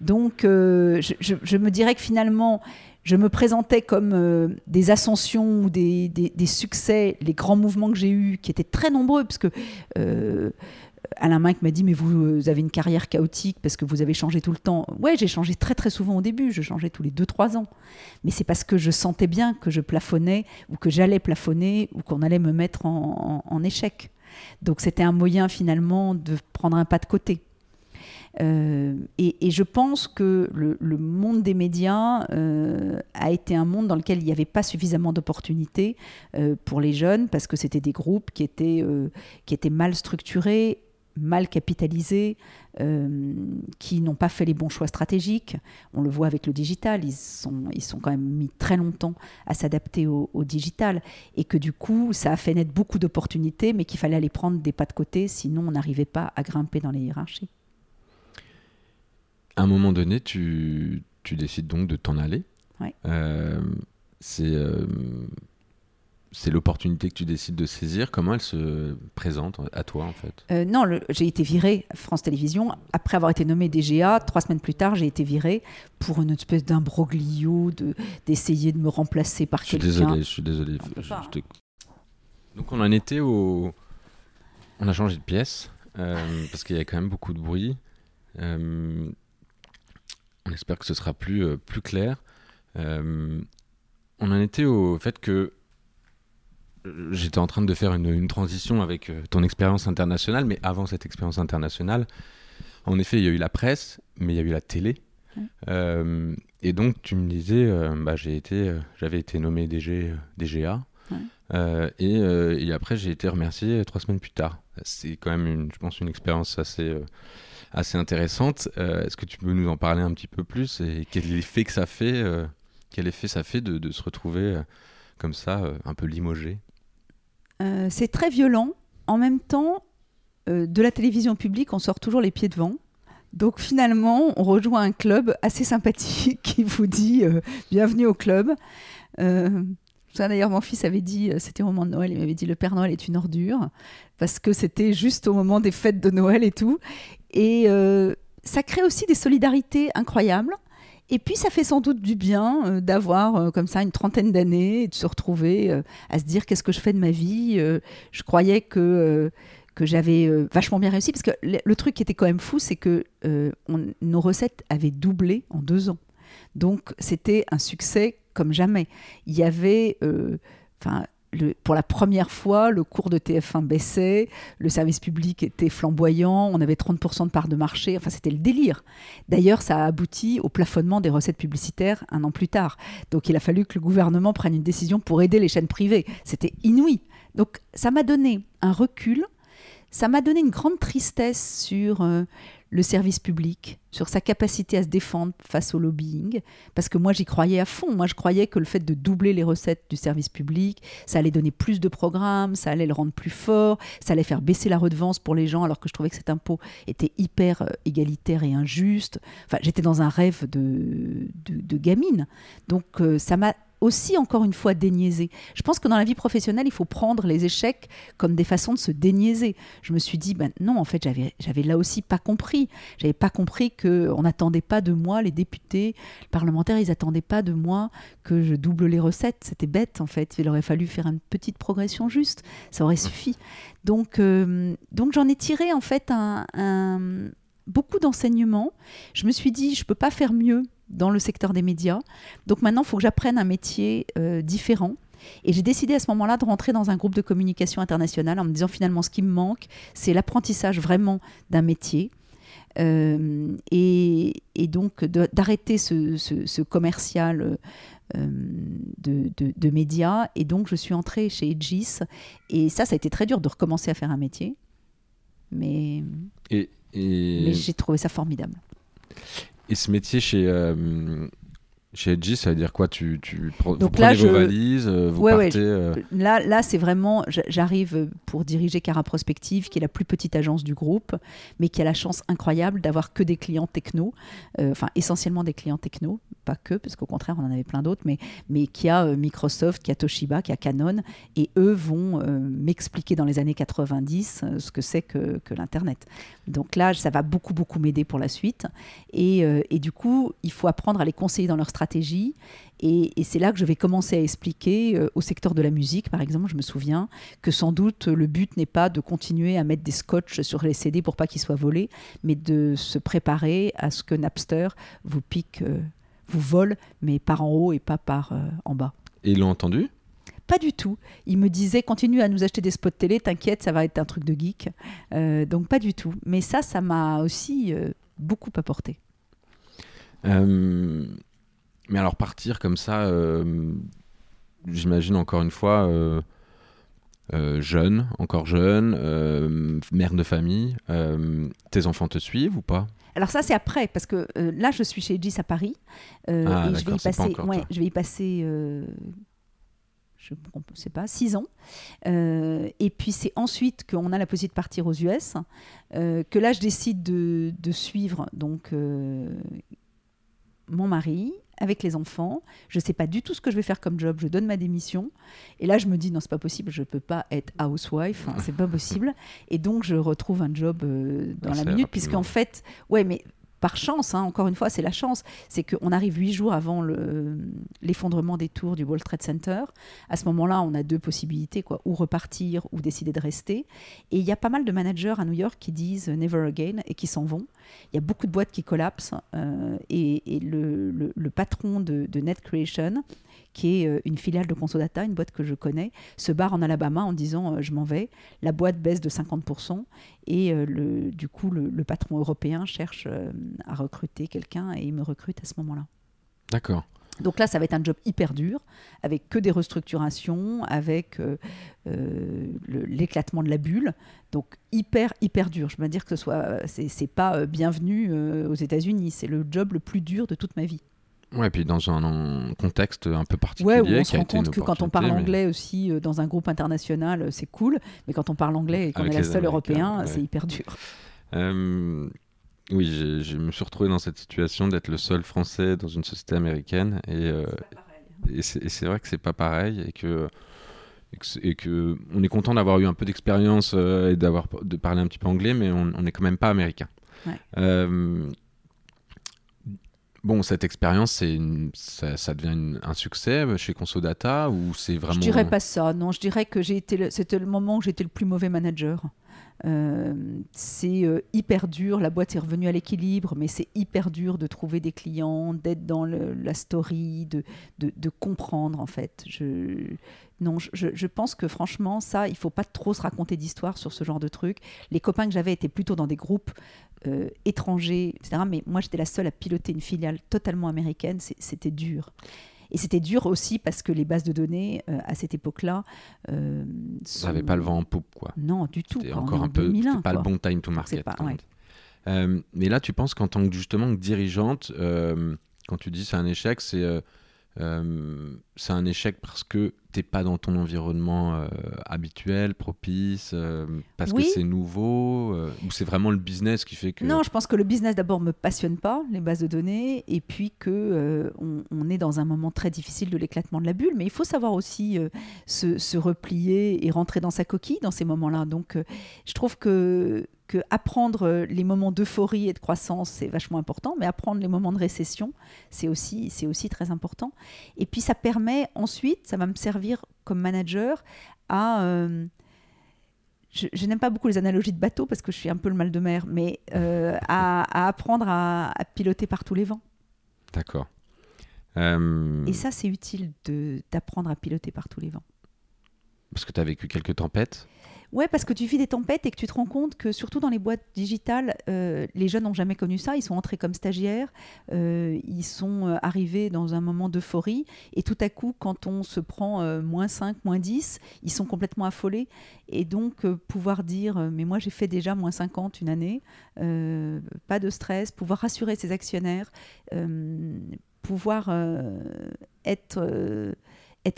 Donc, euh, je, me dirais que finalement, je me présentais comme des ascensions ou des, succès, les grands mouvements que j'ai eus, qui étaient très nombreux, parce que Alain Minck m'a dit, mais vous, avez une carrière chaotique parce que vous avez changé tout le temps. Ouais, j'ai changé très très souvent au début, je changeais tous les 2-3 ans. Mais c'est parce que je sentais bien que je plafonnais, ou que j'allais plafonner, ou qu'on allait me mettre en, échec. Donc c'était un moyen finalement de prendre un pas de côté. Euh, et, je pense que le, monde des médias euh, a été un monde dans lequel il n'y avait pas suffisamment d'opportunités euh, pour les jeunes parce que c'était des groupes qui étaient, qui étaient mal structurés, mal capitalisés, euh, qui n'ont pas fait les bons choix stratégiques. On le voit avec le digital, ils sont, ils sont quand même mis très longtemps à s'adapter au, au digital et que du coup, ça a fait naître beaucoup d'opportunités, mais qu'il fallait aller prendre des pas de côté, sinon on n'arrivait pas à grimper dans les hiérarchies. À un moment donné, tu, tu décides donc de t'en aller. Ouais. Euh, c'est euh, c'est l'opportunité que tu décides de saisir. Comment elle se présente à toi, en fait? Euh, non, j'ai été virée à France Télévisions. Après avoir été nommée DGA, trois semaines plus tard, j'ai été virée pour une espèce d'imbroglio de- d'essayer de me remplacer par Je suis quelqu'un. désolé, je suis désolé. On peut Je- je. Donc on en était au... On a changé de pièce, euh, parce qu'il y avait quand même beaucoup de bruit. Euh, on espère que ce sera plus, plus clair. On en était au fait que j'étais en train de faire une, une transition avec euh, ton expérience internationale, mais avant cette expérience internationale, en effet, il y a eu la presse, mais il y a eu la télé. Ouais. Euh, et donc, tu me disais, euh, bah, j'ai été, euh, j'avais été nommé DG, DGA. Ouais. Et, et après, j'ai été remercié trois semaines plus tard. C'est quand même, une, je pense, une expérience assez, assez intéressante. Est-ce que tu peux nous en parler un petit peu plus et quel effet que ça fait, quel effet ça fait de, de se retrouver comme ça, un peu limogé? Euh, c'est très violent. En même temps, euh, de la télévision publique, on sort toujours les pieds devant. Donc finalement, on rejoint un club assez sympathique qui vous dit euh, bienvenue au club. Ça d'ailleurs, mon fils avait dit, c'était au moment de Noël, il m'avait dit le Père Noël est une ordure parce que c'était juste au moment des fêtes de Noël et tout. Et ça crée aussi des solidarités incroyables. Et puis ça fait sans doute du bien euh, d'avoir euh, comme ça une trentaine d'années et de se retrouver euh, à se dire qu'est-ce que je fais de ma vie. Je croyais que, que j'avais vachement bien réussi parce que le, truc qui était quand même fou, c'est que nos recettes avaient doublé en deux ans. Donc c'était un succès comme jamais. Il y avait, pour la première fois, le cours de TF1 baissait, le service public était flamboyant, on avait 30% de part de marché, enfin c'était le délire. D'ailleurs, ça a abouti au plafonnement des recettes publicitaires un an plus tard. Donc il a fallu que le gouvernement prenne une décision pour aider les chaînes privées. C'était inouï. Donc ça m'a donné un recul, ça m'a donné une grande tristesse sur euh, le service public, sur sa capacité à se défendre face au lobbying, parce que moi j'y croyais à fond. Moi je croyais que le fait de doubler les recettes du service public, ça allait donner plus de programmes, ça allait le rendre plus fort, ça allait faire baisser la redevance pour les gens, alors que je trouvais que cet impôt était hyper euh, égalitaire et injuste. Enfin, j'étais dans un rêve de, de, gamine. Donc euh, ça m'a aussi, encore une fois, déniaiser. Je pense que dans la vie professionnelle, il faut prendre les échecs comme des façons de se déniaiser. Je me suis dit, ben non, en fait, j'avais, j'avais là aussi pas compris. J'avais pas compris qu'on n'attendait pas de moi, les députés, les parlementaires, ils n'attendaient pas de moi que je double les recettes. C'était bête, en fait. Il aurait fallu faire une petite progression juste. Ça aurait suffi. Donc, euh, donc j'en ai tiré, en fait, un, beaucoup d'enseignements. Je me suis dit, je peux pas faire mieux dans le secteur des médias. Donc maintenant, il faut que j'apprenne un métier euh, différent. Et j'ai décidé à ce moment-là de rentrer dans un groupe de communication internationale en me disant finalement ce qui me manque, c'est l'apprentissage vraiment d'un métier. Euh, et, donc d'arrêter ce, commercial euh, de, médias. Et donc je suis entrée chez Aegis. Et ça, ça a été très dur de recommencer à faire un métier. Mais, mais j'ai trouvé ça formidable. Et ce métier chez, euh, chez Edgy, ça veut dire quoi? Tu, tu vous prenez vos valises, euh, vous partez euh, Là, là c'est vraiment, j'arrive pour diriger Cara Prospective, qui est la plus petite agence du groupe, mais qui a la chance incroyable d'avoir que des clients techno, enfin essentiellement des clients techno, pas que, parce qu'au contraire, on en avait plein d'autres, mais, mais qui a Microsoft, qui a Toshiba, qui a Canon, et eux vont m'expliquer dans les années 90 ce que c'est que, que l'Internet. Donc là, ça va beaucoup, beaucoup m'aider pour la suite. Et, et du coup, il faut apprendre à les conseiller dans leur stratégie et, c'est là que je vais commencer à expliquer euh, au secteur de la musique, par exemple, je me souviens que sans doute le but n'est pas de continuer à mettre des scotch sur les CD pour pas qu'ils soient volés, mais de se préparer à ce que Napster vous pique, euh, vous vole, mais par en haut et pas par euh, en bas. Et ils l'ont entendu? Pas du tout. Il me disait continue à nous acheter des spots télé, t'inquiète, ça va être un truc de geek. donc pas du tout. Mais ça, ça m'a aussi beaucoup apporté. Mais alors partir comme ça, euh, j'imagine encore une fois, euh, euh, jeune, encore jeune, mère de famille, tes enfants te suivent ou pas? Alors ça c'est après parce que là je suis chez Gis à Paris ah, et je vais y passer, ouais, je vais y passer je ne sais pas, six ans. et puis c'est ensuite qu'on a la possibilité de partir aux US, que là je décide de, de suivre donc mon mari avec les enfants. Je ne sais pas du tout ce que je vais faire comme job. Je donne ma démission. Et là, je me dis, non, c'est pas possible. Je ne peux pas être housewife. Hein, c'est pas possible. Et donc, je retrouve un job euh, dans la minute, puisqu'en fait, ouais, mais par chance, hein, encore une fois, c'est la chance, c'est qu'on arrive huit jours avant l'effondrement des tours du World Trade Center. À ce moment-là, on a deux possibilités, quoi, ou repartir ou décider de rester. Et il y a pas mal de managers à New York qui disent never again et qui s'en vont. Il y a beaucoup de boîtes qui collapsent euh, et, le, patron de, de Net Creation qui est euh, une filiale de Consodata, une boîte que je connais, se barre en Alabama en disant euh, je m'en vais. La boîte baisse de 50% et euh, le, du coup le, patron européen cherche à recruter quelqu'un et il me recrute à ce moment-là. D'accord. Donc là, ça va être un job hyper dur, avec que des restructurations, avec l'éclatement de la bulle. Donc hyper, hyper dur. Je veux dire que ce soit, c'est pas bienvenu aux États-Unis. C'est le job le plus dur de toute ma vie. Ouais, et puis dans un, contexte un peu particulier. Ouais, on se rend compte que quand on parle anglais aussi euh, dans un groupe international, euh, c'est cool, mais quand on parle anglais et qu'on est la seule européen, c'est hyper dur. Euh, oui, je me suis retrouvé dans cette situation d'être le seul français dans une société américaine, et, et c'est vrai que c'est pas pareil, et que et que on est content d'avoir eu un peu d'expérience et d'avoir de parler un petit peu anglais, mais on n'est quand même pas américain. Ouais. Bon, cette expérience, ça, ça, devient un succès chez Consodata ou c'est vraiment... Je dirais pas ça, non. Je dirais que j'ai été c'était le moment où j'étais le plus mauvais manager. Euh, c'est euh, hyper dur, la boîte est revenue à l'équilibre, mais c'est hyper dur de trouver des clients, d'être dans la story, de, de, comprendre en fait. Je, non, je, pense que franchement, ça, il faut pas trop se raconter d'histoire sur ce genre de truc. Les copains que j'avais étaient plutôt dans des groupes euh, étrangers, etc. Mais moi, j'étais la seule à piloter une filiale totalement américaine. C'était dur. Et c'était dur aussi parce que les bases de données, euh, à cette époque-là, euh, Ça sont- n'avait pas le vent en poupe, quoi. Non, du tout. C'était encore un peu, 2001, c'était pas le bon time to market. pas- ouais. Euh, mais là, tu penses qu'en tant que justement que dirigeante, euh, quand tu dis c'est un échec, c'est euh, c'est un échec parce que t'es pas dans ton environnement euh, habituel, propice, euh, parce Oui. que c'est nouveau, ou c'est vraiment le business qui fait que. Non, je pense que le business d'abord me passionne pas, les bases de données, et puis que on, on est dans un moment très difficile de l'éclatement de la bulle, mais il faut savoir aussi se, se replier et rentrer dans sa coquille dans ces moments-là. Donc, je trouve que que apprendre euh, les moments d'euphorie et de croissance c'est vachement important, mais apprendre les moments de récession c'est aussi c'est aussi très important. Et puis ça permet ensuite, ça va me servir comme manager à euh, je, je n'aime pas beaucoup les analogies de bateau parce que je suis un peu le mal de mer, mais euh, à, à apprendre à, à piloter par tous les vents. D'accord. Euh, Et ça, c'est utile d'apprendre à piloter par tous les vents. Parce que tu as vécu quelques tempêtes? Ouais, parce que tu vis des tempêtes et que tu te rends compte que surtout dans les boîtes digitales, euh, les jeunes n'ont jamais connu ça. Ils sont entrés comme stagiaires, euh, ils sont euh, arrivés dans un moment d'euphorie et tout à coup, quand on se prend moins 5, moins 10, ils sont complètement affolés. Et donc, pouvoir dire, mais moi j'ai fait déjà moins 50 une année, pas de stress, pouvoir rassurer ses actionnaires, pouvoir être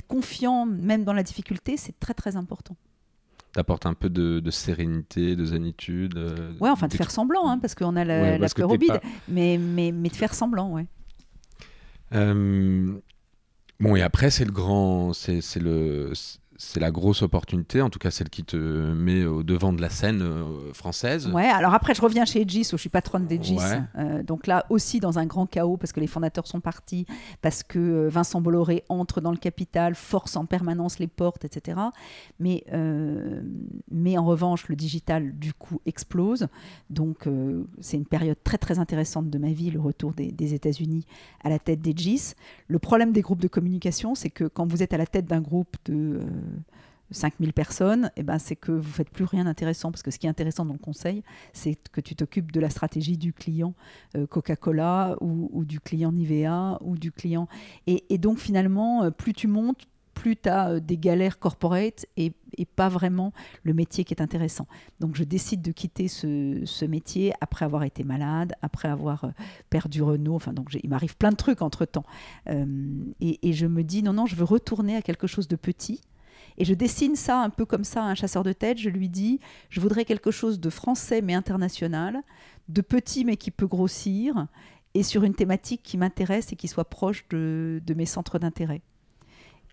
confiant même dans la difficulté, c'est très très important. T'apportes un peu de, de sérénité, de zénitude. euh, Ouais, enfin de faire semblant, hein, parce qu'on a la, Ouais, la pas- mais, mais, mais de faire semblant, ouais. Euh, bon, et après, c'est le grand. C'est c'est le. C'est la grosse opportunité, en tout cas celle qui te met au devant de la scène euh, française. Ouais, alors après, je reviens chez Edgis, où je suis patronne d'Edgis. Ouais. Euh, donc là aussi, dans un grand chaos, parce que les fondateurs sont partis, parce que euh, Vincent Bolloré entre dans le capital, force en permanence les portes, etc. Mais, euh, mais en revanche, le digital, du coup, explose. Donc c'est une période très, très intéressante de ma vie, le retour des, des États-Unis à la tête d'Edgis. Le problème des groupes de communication, c'est que quand vous êtes à la tête d'un groupe de... euh, 5000 personnes, eh ben, c'est que vous faites plus rien d'intéressant. Parce que ce qui est intéressant dans le conseil, c'est que tu t'occupes de la stratégie du client euh, Coca-Cola ou, du client Nivea ou du client. Et, donc finalement, euh, plus tu montes, plus tu as des galères corporate et, pas vraiment le métier qui est intéressant. Donc je décide de quitter ce, métier après avoir été malade, après avoir euh, perdu Renault. Enfin, donc il m'arrive plein de trucs entre-temps. Euh, et, et je me dis, non, non, je veux retourner à quelque chose de petit. Et je dessine ça un peu comme ça à un chasseur de tête. Je lui dis, je voudrais quelque chose de français mais international, de petit mais qui peut grossir, et sur une thématique qui m'intéresse et qui soit proche de, mes centres d'intérêt.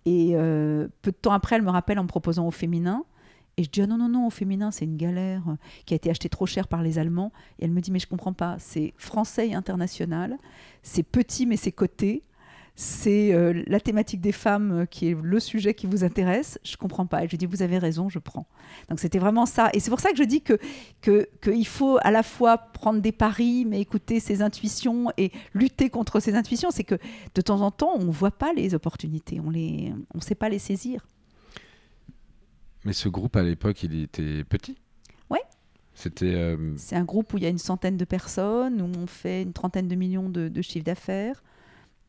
Et euh, peu de temps après, elle me rappelle en me proposant au féminin. Et je dis, ah non, non, non, au féminin, c'est une galère euh, qui a été achetée trop cher par les Allemands. Et elle me dit, mais je comprends pas, c'est français et international, c'est petit mais c'est coté, c'est euh, la thématique des femmes euh, qui est le sujet qui vous intéresse. Je comprends pas. Et je dis, vous avez raison, je prends. Donc c'était vraiment ça. Et c'est pour ça que je dis que que- qu'il faut à la fois prendre des paris, mais écouter ses intuitions et lutter contre ses intuitions. C'est que de temps en temps, on voit pas les opportunités, on les, on sait pas les saisir. Mais ce groupe à l'époque, il était petit. Ouais. C'était. euh, C'est un groupe où il y a une centaine de personnes, où on fait une trentaine de millions de, de chiffre d'affaires.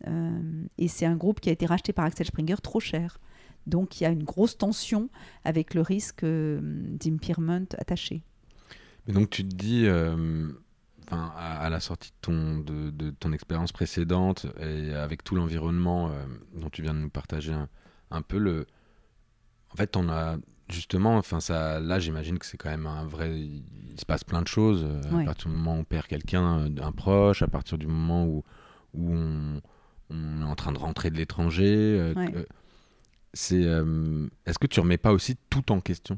Euh, et c'est un groupe qui a été racheté par Axel Springer trop cher. Donc il y a une grosse tension avec le risque euh, d'impairment attaché. Mais donc tu te dis, euh, enfin, à, la sortie de ton, de, de ton expérience précédente et avec tout l'environnement euh, dont tu viens de nous partager un, un peu, le... en fait, on a justement, enfin, ça, là, j'imagine que c'est quand même un vrai. Il se passe plein de choses Ouais. à partir du moment où on perd quelqu'un, un proche, à partir du moment où, où on, on est en train de rentrer de l'étranger. euh, Ouais. que- c'est, euh, est-ce que tu remets pas aussi tout en question?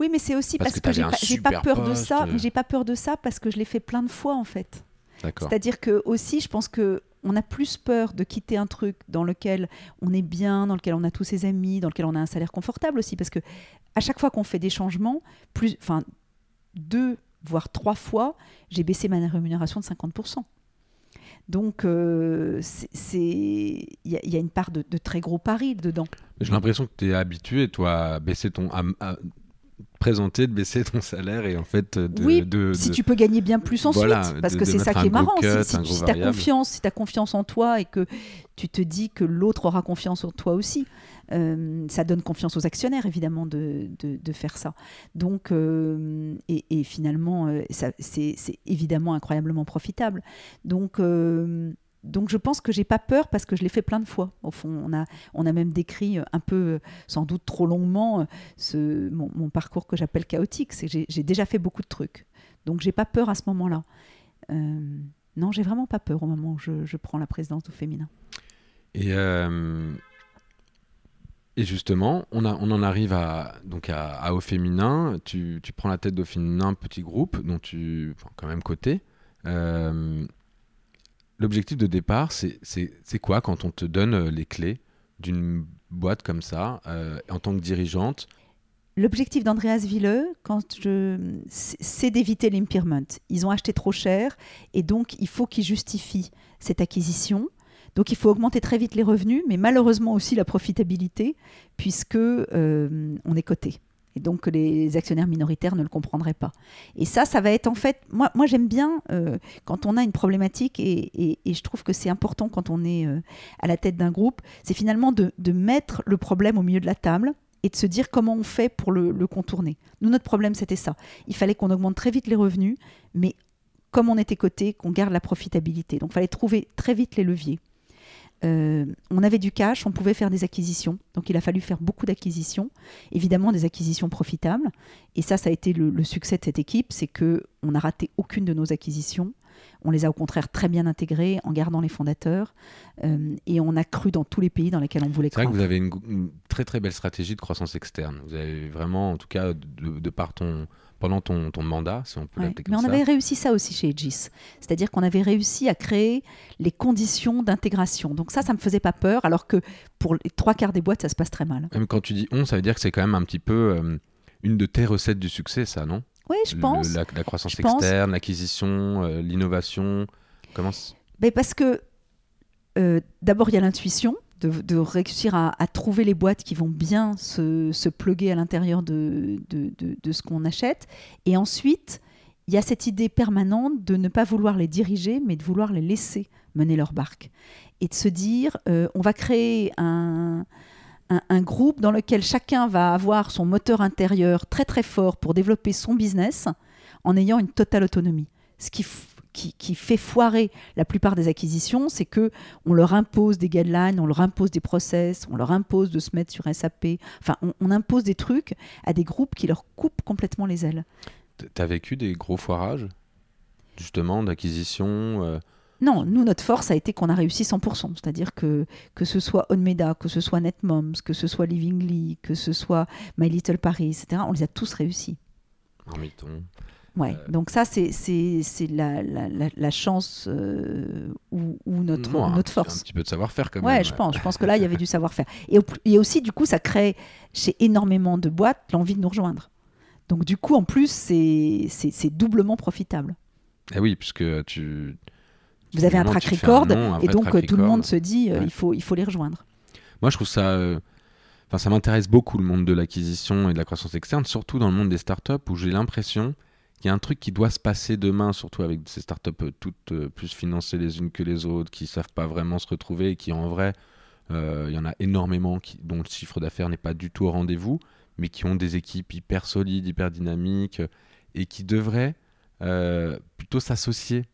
Oui, mais c'est aussi Parce parce, que que, j'ai pas, peur de ça. euh. J'ai pas peur de ça parce que je l'ai fait plein de fois en fait. C'est-à-dire que aussi, je pense que on a plus peur de quitter un truc dans lequel on est bien, dans lequel on a tous ses amis, dans lequel on a un salaire confortable aussi, parce que à chaque fois qu'on fait des changements, plus, enfin deux voire trois fois, j'ai baissé ma rémunération de 50%. Donc, euh, il y, a une part de, très gros paris dedans. J'ai l'impression que tu es habitué, toi, à baisser ton, à, présenter de baisser ton salaire et en fait de, oui, si tu peux gagner bien plus ensuite parce que c'est ça qui est marrant si, tu as confiance si tu as confiance en toi et que tu te dis que l'autre aura confiance en toi aussi euh, ça donne confiance aux actionnaires évidemment de, de, faire ça donc euh, et, finalement euh, c'est évidemment incroyablement profitable donc donc je pense que j'ai pas peur parce que je l'ai fait plein de fois. Au fond, on a, on a même décrit un peu, sans doute trop longuement, ce, mon, parcours que j'appelle chaotique. C'est j'ai déjà fait beaucoup de trucs. Donc j'ai pas peur à ce moment-là. Euh, non, j'ai vraiment pas peur au moment où je, prends la présidence du féminin. Et, et justement, on, en arrive à, donc à, au féminin. Tu, prends la tête d'au féminin, petit groupe, dont tu, quand même côté. Euh, l'objectif de départ, c'est quoi quand on te donne euh, les clés d'une boîte comme ça, euh, en tant que dirigeante? L'objectif d'Andreas Wille, c'est d'éviter l'impairment. Ils ont acheté trop cher et donc il faut qu'ils justifient cette acquisition. Donc il faut augmenter très vite les revenus, mais malheureusement aussi la profitabilité, puisque euh, on est coté et donc les actionnaires minoritaires ne le comprendraient pas. Et ça, ça va être en fait, moi, j'aime bien euh, quand on a une problématique, et, je trouve que c'est important quand on est euh, à la tête d'un groupe, c'est finalement de, mettre le problème au milieu de la table et de se dire comment on fait pour le, le contourner. Nous, notre problème, c'était ça. Il fallait qu'on augmente très vite les revenus, mais comme on était coté, qu'on garde la profitabilité. Donc il fallait trouver très vite les leviers. Euh, on avait du cash, on pouvait faire des acquisitions. Donc il a fallu faire beaucoup d'acquisitions, évidemment des acquisitions profitables. Et ça, ça a été le, succès de cette équipe, c'est que on n'a raté aucune de nos acquisitions. On les a au contraire très bien intégrées en gardant les fondateurs euh, et on a cru dans tous les pays dans lesquels on voulait croire. C'est vrai que vous avez une, très très belle stratégie de croissance externe. Vous avez vraiment, en tout cas, de, de par ton, pendant ton, ton mandat, si on peut ouais. Mais on avait réussi ça aussi chez Aegis. C'est-à-dire qu'on avait réussi à créer les conditions d'intégration. Donc ça, ça ne me faisait pas peur, alors que pour les trois quarts des boîtes, ça se passe très mal. Mais quand tu dis on, ça veut dire que c'est quand même un petit peu euh, une de tes recettes du succès, ça, non? Oui, je pense. la, croissance externe, l'acquisition, euh, l'innovation. Comment Mais Parce que euh, d'abord, il y a l'intuition de, réussir à, trouver les boîtes qui vont bien se, se pluguer à l'intérieur de, de, ce qu'on achète. Et ensuite, il y a cette idée permanente de ne pas vouloir les diriger, mais de vouloir les laisser mener leur barque. Et de se dire, euh, on va créer un, un, groupe dans lequel chacun va avoir son moteur intérieur très très fort pour développer son business en ayant une totale autonomie. Ce qui qui, fait foirer la plupart des acquisitions, c'est que on leur impose des guidelines, on leur impose des process, on leur impose de se mettre sur SAP. Enfin, on, impose des trucs à des groupes qui leur coupent complètement les ailes. Tu as vécu des gros foirages, justement, d'acquisition euh? Non, nous, notre force a été qu'on a réussi 100%. C'est-à-dire que que ce soit Onmeda, que ce soit NetMoms, que ce soit Livingly, que ce soit My Little Paris, etc., on les a tous réussis. En Ouais, euh, donc ça, c'est la, la, la, chance euh, ou, notre, notre force. Un petit peu de savoir-faire quand même. Ouais, je pense. Je pense que là, il y avait du savoir-faire. Et, et, aussi, du coup, ça crée chez énormément de boîtes l'envie de nous rejoindre. Donc, du coup, en plus, c'est doublement profitable. Eh oui, puisque tu. Vous avez un track record, et donc tout le monde se dit, euh, il, faut, il faut les rejoindre. Moi, je trouve ça. Enfin, ça m'intéresse beaucoup le monde de l'acquisition et de la croissance externe, surtout dans le monde des startups où j'ai l'impression il y a un truc qui doit se passer demain, surtout avec ces startups euh, toutes euh, plus financées les unes que les autres, qui savent pas vraiment se retrouver et qui en vrai, euh, il y en a énormément qui, dont le chiffre d'affaires n'est pas du tout au rendez-vous, mais qui ont des équipes hyper solides, hyper dynamiques et qui devraient plutôt s'associer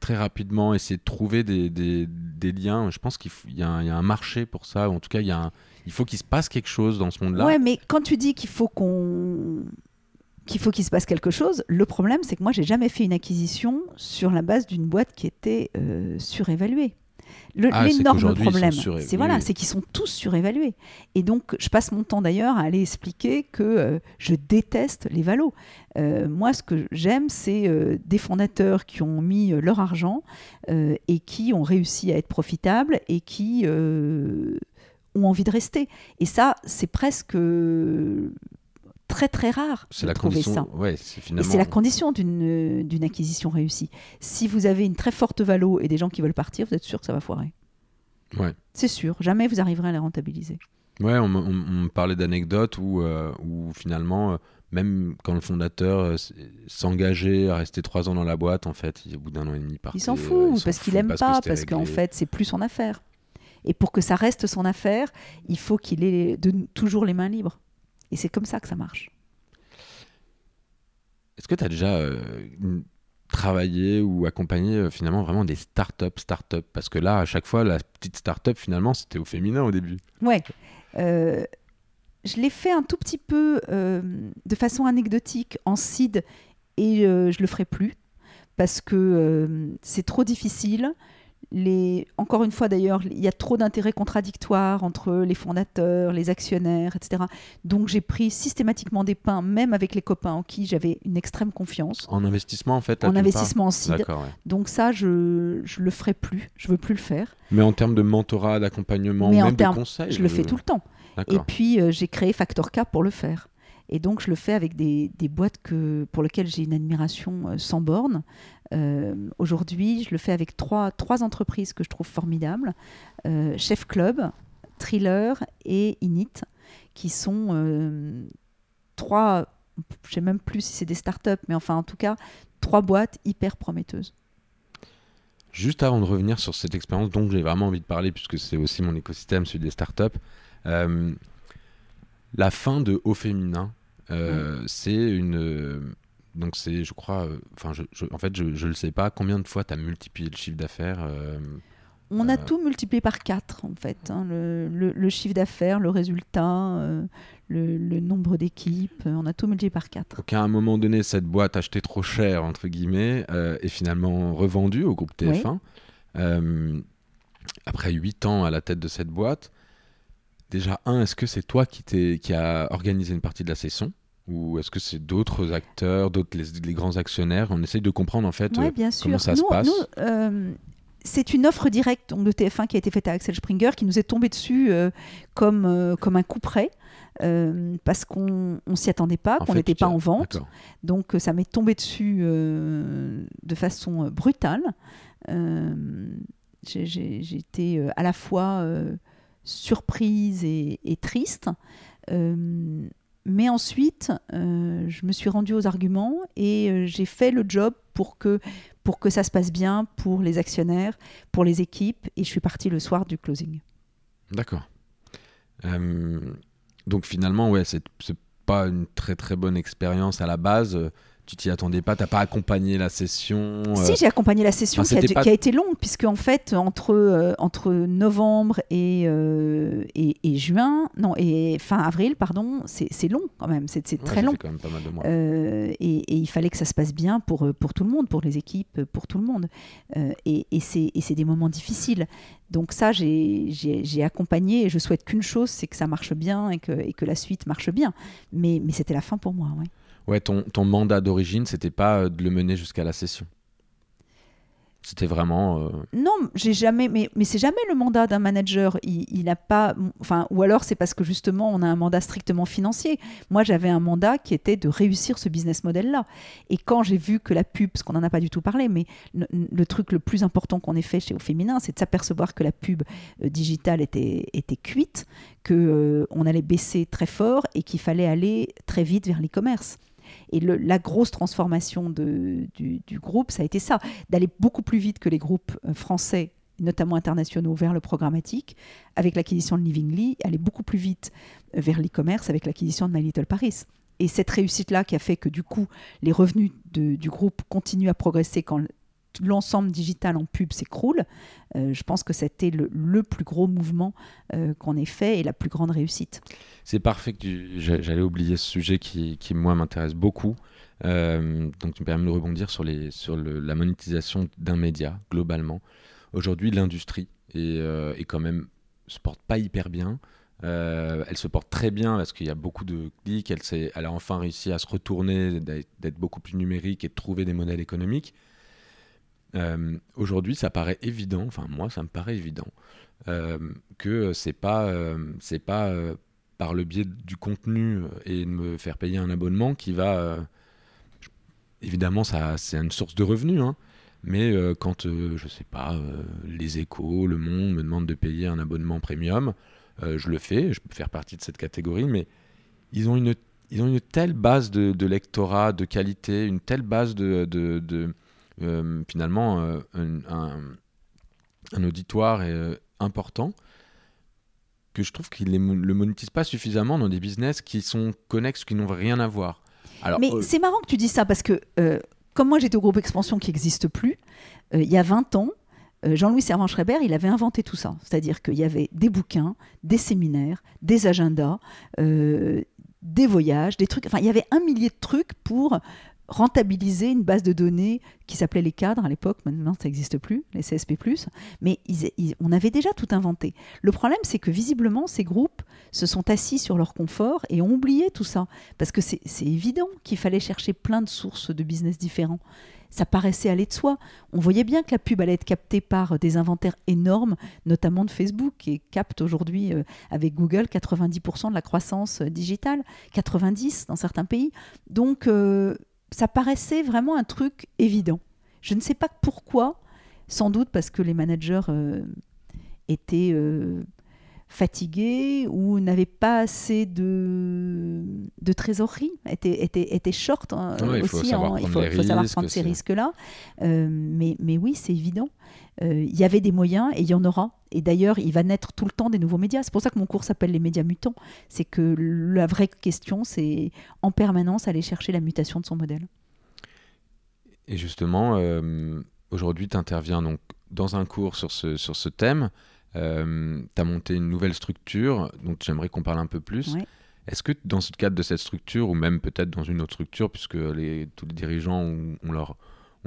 très rapidement, essayer de trouver des, des, liens. Je pense qu'il y, y, a un marché pour ça, ou en tout cas, il, y a il faut qu'il se passe quelque chose dans ce monde-là. Ouais, mais quand tu dis qu'il faut qu'on qu'il faut qu'il se passe quelque chose. Le problème, c'est que moi, j'ai jamais fait une acquisition sur la base d'une boîte qui était euh, surévaluée. Ah, L'énorme problème, c'est voilà, c'est qu'ils sont tous surévalués. Et donc, je passe mon temps d'ailleurs à aller expliquer que euh, je déteste les valos. Euh, moi, ce que j'aime, c'est euh, des fondateurs qui ont mis leur argent et qui ont réussi à être profitables et qui ont envie de rester. Et ça, c'est presque très très rare C'est de la trouver condition. ça. Ouais, c'est finalement. la condition d'une d'une acquisition réussie. Si vous avez une très forte valo et des gens qui veulent partir, vous êtes sûr que ça va foirer. Ouais. C'est sûr, jamais vous arriverez à les rentabiliser. Ouais, on, me- on- on parlait d'anecdotes où, euh, où finalement, euh, même quand le fondateur euh, s'engageait à rester trois ans dans la boîte, en fait, au bout d'un an et demi, il partait. Il s'en euh, fout parce qu'il aime pas, parce qu'en fait, c'est plus son affaire. Et pour que ça reste son affaire, il faut qu'il ait de, toujours les mains libres. Et c'est comme ça que ça marche. Est-ce que tu as déjà euh, travaillé ou accompagné euh, finalement vraiment des startups, startups Parce que là, à chaque fois, la petite startup, finalement, c'était au féminin au début. Ouais. Euh, je l'ai fait un tout petit peu de façon anecdotique en seed et je le ferai plus parce que c'est trop difficile. Les... Encore une fois d'ailleurs, il y a trop d'intérêts contradictoires entre les fondateurs, les actionnaires, etc. Donc j'ai pris systématiquement des pains, même avec les copains en qui j'avais une extrême confiance, En investissement, en fait en investissement en seed. D'accord, ouais. Donc ça, je je le ferai plus, je veux plus le faire. Mais en termes de mentorat, d'accompagnement, en même de conseils Je le fais tout le temps. Et puis, euh, j'ai créé Factor K pour le faire. Et donc, je le fais avec des, des boîtes que, pour lesquelles j'ai une admiration euh, sans borne. Euh, Aujourd'hui, je le fais avec trois, trois entreprises que je trouve formidables. Euh, Chef Club, Thriller et Init, qui sont euh, trois, je ne sais même plus si c'est des startups, mais enfin, en tout cas, trois boîtes hyper prometteuses. Juste avant de revenir sur cette expérience dont j'ai vraiment envie de parler, puisque c'est aussi mon écosystème, celui des startups, la fin de Au Féminin, c'est une. Euh, donc, c'est, je crois. euh, Enfin, je, je- en fait, je ne le sais pas. Combien de fois tu as multiplié le chiffre d'affaires euh, On a Euh, tout multiplié par 4, en fait. hein. le, le- le chiffre d'affaires, le résultat, euh, le, le nombre d'équipes, euh, on a tout multiplié par 4. Donc, à un moment donné, cette boîte achetée trop cher, entre guillemets, euh, est finalement revendue au groupe TF1. Euh, après 8 ans à la tête de cette boîte, déjà, un, est-ce que c'est toi qui, qui a organisé une partie de la session? Ou est-ce que c'est d'autres acteurs, d'autres les, les grands actionnaires? On essaye de comprendre en fait. Euh, bien sûr. comment ça se passe nous, euh, c'est une offre directe donc, de TF1 qui a été faite à Axel Springer, qui nous est tombée dessus euh, comme, euh, comme un coup près. euh, parce qu'on ne s'y attendait pas, qu'on n'était pas as- en vente. Donc ça m'est tombé dessus euh, de façon brutale. Euh, j'ai- été à la fois surprise et, et triste. Mais ensuite, euh, je me suis rendue aux arguments et euh, j'ai fait le job pour que, pour que ça se passe bien pour les actionnaires, pour les équipes. Et je suis partie le soir du closing. D'accord. Euh, donc finalement, ouais, c'est pas une très très bonne expérience à la base. Tu t'y attendais pas, t'as pas accompagné la session. euh, Si, j'ai accompagné la session enfin, qui, a, c'était pas- qui a été longue, puisque en fait, entre, euh, entre novembre et, euh, et, et juin, non, et fin avril, pardon, c'est long quand même, c'est ouais, très long. fait quand même pas mal de mois. Euh, et, et il fallait que ça se passe bien pour, pour tout le monde, pour les équipes, pour tout le monde. Et c'est des moments difficiles. Donc ça, j'ai accompagné et je souhaite qu'une chose, c'est que ça marche bien et que, et que la suite marche bien. Mais, mais c'était la fin pour moi. ouais. Ouais, ton, mandat d'origine, c'était pas euh, de le mener jusqu'à la session. C'était vraiment. euh, Non, j'ai jamais, mais, c'est jamais le mandat d'un manager. Il, n'a pas, enfin, ou alors c'est parce que justement on a un mandat strictement financier. Moi, j'avais un mandat qui était de réussir ce business model-là. Et quand j'ai vu que la pub, parce qu'on n'en a pas du tout parlé, mais le, truc le plus important qu'on ait fait chez Au Féminin, c'est de s'apercevoir que la pub euh, digitale était, cuite, que euh, on allait baisser très fort et qu'il fallait aller très vite vers l'e-commerce. Et la grosse transformation du, groupe, ça a été ça, d'aller beaucoup plus vite que les groupes euh, français, notamment internationaux, vers le programmatique, avec l'acquisition de Livingly, aller beaucoup plus vite euh, vers l'e-commerce avec l'acquisition de My Little Paris. Et cette réussite-là qui a fait que du coup, les revenus du groupe continuent à progresser quand l'ensemble digital en pub s'écroule, euh, je pense que c'était le, plus gros mouvement euh, qu'on ait fait et la plus grande réussite. C'est parfait j'allais oublier ce sujet qui, qui, moi, m'intéresse beaucoup. Euh, donc, tu me permets de rebondir sur, les, sur la monétisation d'un média, globalement. Aujourd'hui, l'industrie et, est quand même se porte pas hyper bien. elle se porte très bien parce qu'il y a beaucoup de clics. Elle, elle a enfin réussi à se retourner, d'être beaucoup plus numérique et de trouver des modèles économiques. Aujourd'hui, ça paraît évident, enfin moi ça me paraît évident, que c'est pas, c'est pas par le biais du contenu et de me faire payer un abonnement qui va évidemment, ça, c'est une source de revenus. Hein. Mais euh, quand, euh, je sais pas, euh, les échos, le monde me demandent de payer un abonnement premium, je le fais, je peux faire partie de cette catégorie, mais ils ont une, ils ont une telle base de, lectorat, de qualité, une telle base de, de, finalement, un, un, auditoire important que je trouve qu'ils ne le monétisent pas suffisamment dans des business qui sont connexes, qui n'ont rien à voir. Mais euh, c'est marrant que tu dis ça parce que, euh, comme moi j'étais au groupe Expansion qui n'existe plus, euh, il y a 20 ans, Jean-Louis Servan-Schreiber, il avait inventé tout ça. C'est-à-dire qu'il y avait des bouquins, des séminaires, des agendas, des voyages, des trucs. Enfin, il y avait un millier de trucs pour rentabiliser une base de données qui s'appelait les cadres à l'époque, maintenant ça n'existe plus, les CSP+, mais on avait déjà tout inventé. Le problème, c'est que visiblement, ces groupes se sont assis sur leur confort et ont oublié tout ça, parce que c'est évident qu'il fallait chercher plein de sources de business différents. Ça paraissait aller de soi. On voyait bien que la pub allait être captée par des inventaires énormes, notamment de Facebook, qui capte aujourd'hui euh, avec Google 90% de la croissance euh, digitale, 90% dans certains pays. Donc, euh, ça paraissait vraiment un truc évident. Je ne sais pas pourquoi, sans doute parce que les managers euh, étaient euh, fatigués ou n'avaient pas assez de, de trésorerie, étaient, étaient, étaient short hein, aussi. Il faut savoir, prendre, ces risques-là. Euh, mais, mais oui, c'est évident. Il y avait des moyens et il y en aura. Et d'ailleurs, il va naître tout le temps des nouveaux médias. C'est pour ça que mon cours s'appelle Les médias mutants. C'est que la vraie question, c'est en permanence aller chercher la mutation de son modèle. Et justement, euh, aujourd'hui, tu interviens donc dans un cours sur ce, sur ce thème. Euh, tu as monté une nouvelle structure, donc j'aimerais qu'on parle un peu plus. Est-ce que dans ce cadre de cette structure, ou même peut-être dans une autre structure, puisque les, tous les dirigeants ont leur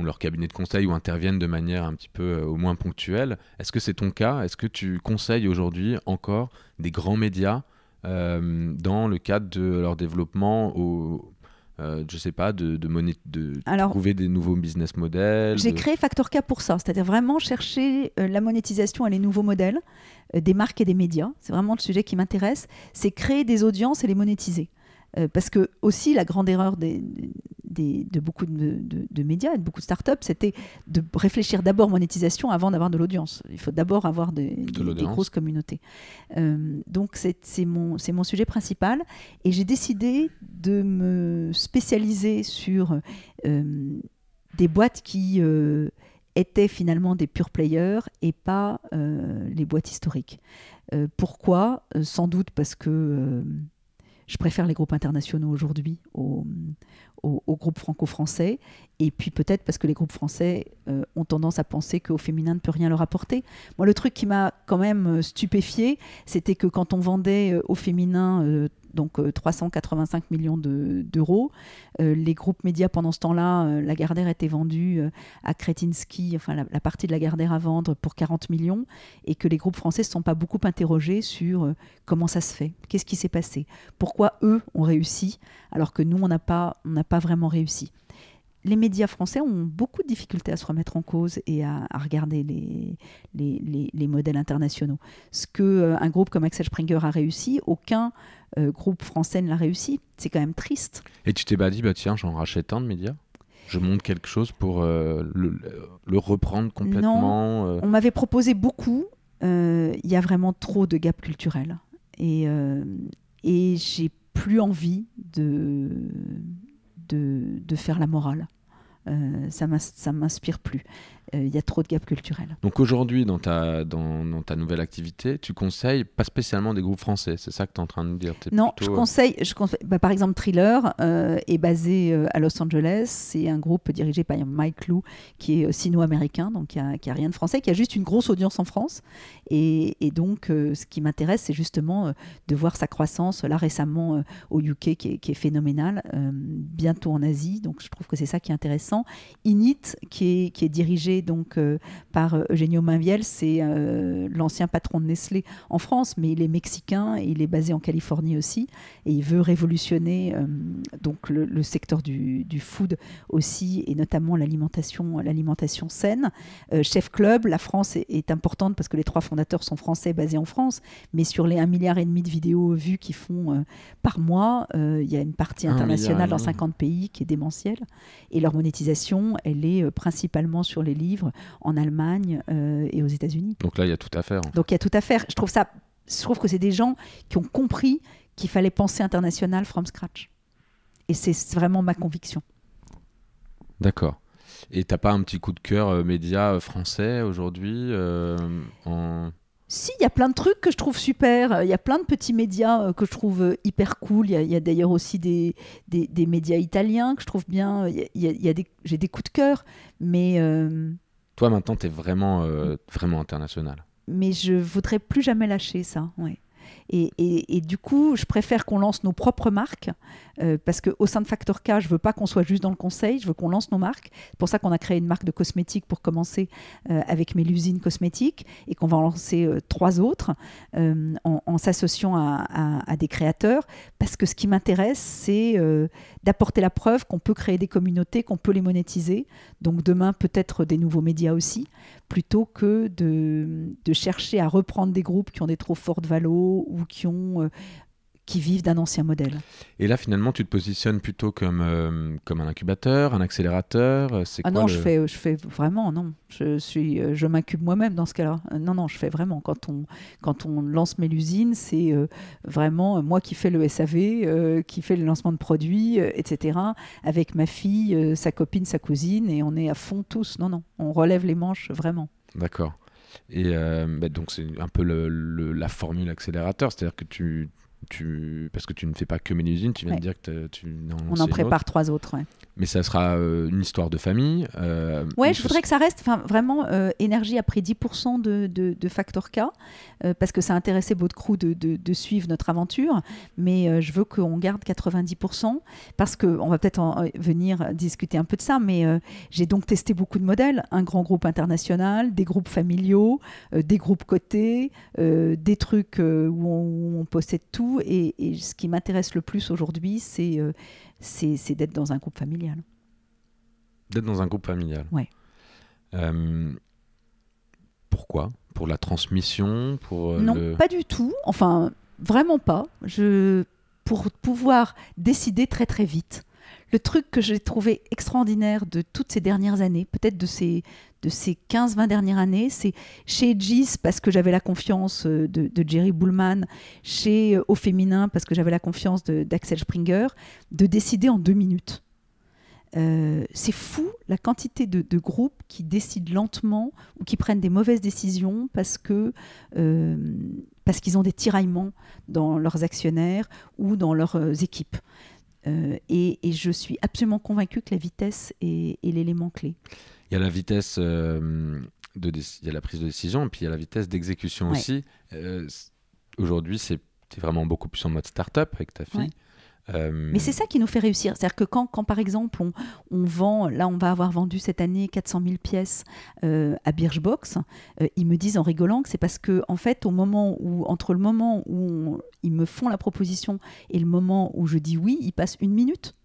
leur cabinet de conseil ou interviennent de manière un petit peu euh, au moins ponctuelle. Est-ce que c'est ton cas? Est-ce que tu conseilles aujourd'hui encore des grands médias euh, dans le cadre de leur développement au, euh, je sais pas, de, de, de trouver des nouveaux business models J'ai créé Factor K pour ça, c'est-à-dire vraiment chercher la monétisation et les nouveaux modèles des marques et des médias. C'est vraiment le sujet qui m'intéresse. C'est créer des audiences et les monétiser. Parce que aussi la grande erreur des, de beaucoup de, médias et de beaucoup de startups, c'était de réfléchir d'abord monétisation avant d'avoir de l'audience. Il faut d'abord avoir des, grosses communautés. Euh, donc c'est mon, mon sujet principal et j'ai décidé de me spécialiser sur euh, des boîtes qui euh, étaient finalement des pure players et pas les boîtes historiques. pourquoi? Sans doute parce que je préfère les groupes internationaux aujourd'hui aux, groupes franco-français. Et puis peut-être parce que les groupes français euh, ont tendance à penser qu'au féminin ne peut rien leur apporter. Moi, le truc qui m'a quand même euh, stupéfié, c'était que quand on vendait euh, au féminin donc 385 millions d'euros. les groupes médias, pendant ce temps-là, la Gardère était vendue à Kretinsky, enfin la, partie de la Gardère à vendre pour 40 millions, et que les groupes français ne se sont pas beaucoup interrogés sur comment ça se fait, qu'est-ce qui s'est passé, pourquoi eux ont réussi, alors que nous, on n'a pas, pas vraiment réussi les médias français ont beaucoup de difficultés à se remettre en cause et à, regarder les, les, modèles internationaux. Ce que euh, un groupe comme Axel Springer a réussi, aucun euh, groupe français ne l'a réussi. C'est quand même triste. Et tu t'es pas dit, bah tiens, j'en rachète un de médias je monte quelque chose pour euh, le, reprendre complètement Non, on m'avait proposé beaucoup. Il y a vraiment trop de gap culturel. Et, et j'ai plus envie de de, faire la morale. Euh, ça ne m'inspire plus. Euh, il y a trop de gaps culturels. Donc aujourd'hui, dans ta, dans, ta nouvelle activité, tu conseilles pas spécialement des groupes français, c'est ça que tu es en train de dire Non, je conseille, je conseille bah, par exemple, Thriller euh, est basé à Los Angeles. C'est un groupe dirigé par Mike Lou, qui est sino-américain, donc qui a, a, rien de français, qui a juste une grosse audience en France. Et, donc, ce qui m'intéresse, c'est justement de voir sa croissance, là récemment au UK, qui est, qui est phénoménale, bientôt en Asie. Donc je trouve que c'est ça qui est intéressant. Init, qui est, qui est dirigé donc euh, par euh, Eugenio Mainviel, c'est euh, l'ancien patron de Nestlé en France, mais il est mexicain et il est basé en Californie aussi, et il veut révolutionner euh, donc le, le secteur du, du food aussi, et notamment l'alimentation, l'alimentation saine. Chef Club, la France est, est importante parce que les trois fondateurs sont français basés en France, mais sur les 1,5 milliard et demi de vidéos vues qu'ils font par mois, il y a une partie internationale dans demi. 50 pays qui est démentielle. Et leur monétisation, elle est principalement sur les livres en Allemagne euh, et aux États-Unis. Donc là, il y a tout à faire. Donc il y a tout à faire. Je trouve ça, je trouve que c'est des gens qui ont compris qu'il fallait penser international from scratch. Et c'est vraiment ma conviction. D'accord. Et t'as pas un petit coup de cœur euh, média euh, français aujourd'hui euh, en... Si, il y a plein de trucs que je trouve super. Il y a plein de petits médias euh, que je trouve euh, hyper cool. Il y a, d'ailleurs aussi des, des, des médias italiens que je trouve bien. J'ai des coups de cœur, mais, euh, Toi, maintenant, t'es vraiment, euh, vraiment international. mais je voudrais plus jamais lâcher ça. Ouais. Et, du coup, je préfère qu'on lance nos propres marques euh, parce qu'au sein de Factor K, je veux pas qu'on soit juste dans le conseil, je veux qu'on lance nos marques. C'est pour ça qu'on a créé une marque de cosmétiques pour commencer euh, avec Mélusine Cosmétiques et qu'on va en lancer euh, trois autres euh, en, s'associant à, des créateurs parce que ce qui m'intéresse, c'est d'apporter la preuve qu'on peut créer des communautés, qu'on peut les monétiser. Donc demain, peut-être des nouveaux médias aussi plutôt que de, chercher à reprendre des groupes qui ont des trop fortes valos ou qui, ont, euh, qui vivent d'un ancien modèle. Et là, finalement, tu te positionnes plutôt comme, euh, comme un incubateur, un accélérateur. euh, C'est Ah quoi non, le- je, fais, je fais vraiment, non. Je, suis, euh, je m'incube moi-même dans ce cas-là. Non, non, je fais vraiment. Quand on, quand on lance Mélusine, c'est euh, vraiment moi qui fais le SAV, euh, qui fait le lancement de produits, etc. Avec ma fille, sa copine, sa cousine, et on est à fond tous. Non, non, on relève les manches vraiment. D'accord. Et euh, bah, donc, c'est un peu le- le- la formule accélérateur, c'est-à-dire que tu, tu. Parce que tu ne fais pas que Mélusine, tu viens Ouais. de dire que tu. On c'est en autre. prépare trois autres. ouais. Mais ça sera euh, une histoire de famille. euh, Ouais, ou je voudrais que ça reste vraiment euh, énergie a pris 10% de, de, de Factor K euh, parce que ça intéressait votre crew de, de, de suivre notre aventure, mais euh, je veux qu'on garde 90% parce que on va peut-être en- venir discuter un peu de ça, mais j'ai donc testé beaucoup de modèles, un grand groupe international, des groupes familiaux, des groupes cotés, des trucs où, on, où on possède tout et, et ce qui m'intéresse le plus aujourd'hui, c'est euh, c'est c'est d'être dans un groupe familial. D'être dans un groupe familial. Ouais. Euh, pourquoi? Pour la transmission Pour euh, Non, le... pas du tout. Enfin, vraiment pas. Je pour pouvoir décider très très vite. Le truc que j'ai trouvé extraordinaire de toutes ces dernières années, peut-être de ces, de ces 15-20 dernières années, c'est chez Gis parce que j'avais la confiance euh, de, Jerry Bullman, chez euh, Au Féminin parce que j'avais la confiance d'Axel Springer, de décider en deux minutes. Euh, c'est fou la quantité de, groupes qui décident lentement ou qui prennent des mauvaises décisions parce parce qu'ils ont des tiraillements dans leurs actionnaires ou dans leurs équipes. Euh, et, et je suis absolument convaincue que la vitesse est, est l'élément clé. Il y a la vitesse euh, de il y a la prise de décision et puis il y a la vitesse d'exécution Ouais. aussi. Euh, Aujourd'hui, c'est es vraiment beaucoup plus en mode start-up avec ta fille. Ouais. Euh, Mais c'est ça qui nous fait réussir. C'est-à-dire que quand, quand, par exemple, on, vend, là, on va avoir vendu cette année 400 000 pièces euh, à Birchbox, euh, ils me disent en rigolant que c'est parce que, en fait, au moment où, entre le moment où ils me font la proposition et le moment où je dis oui, il passe une minute.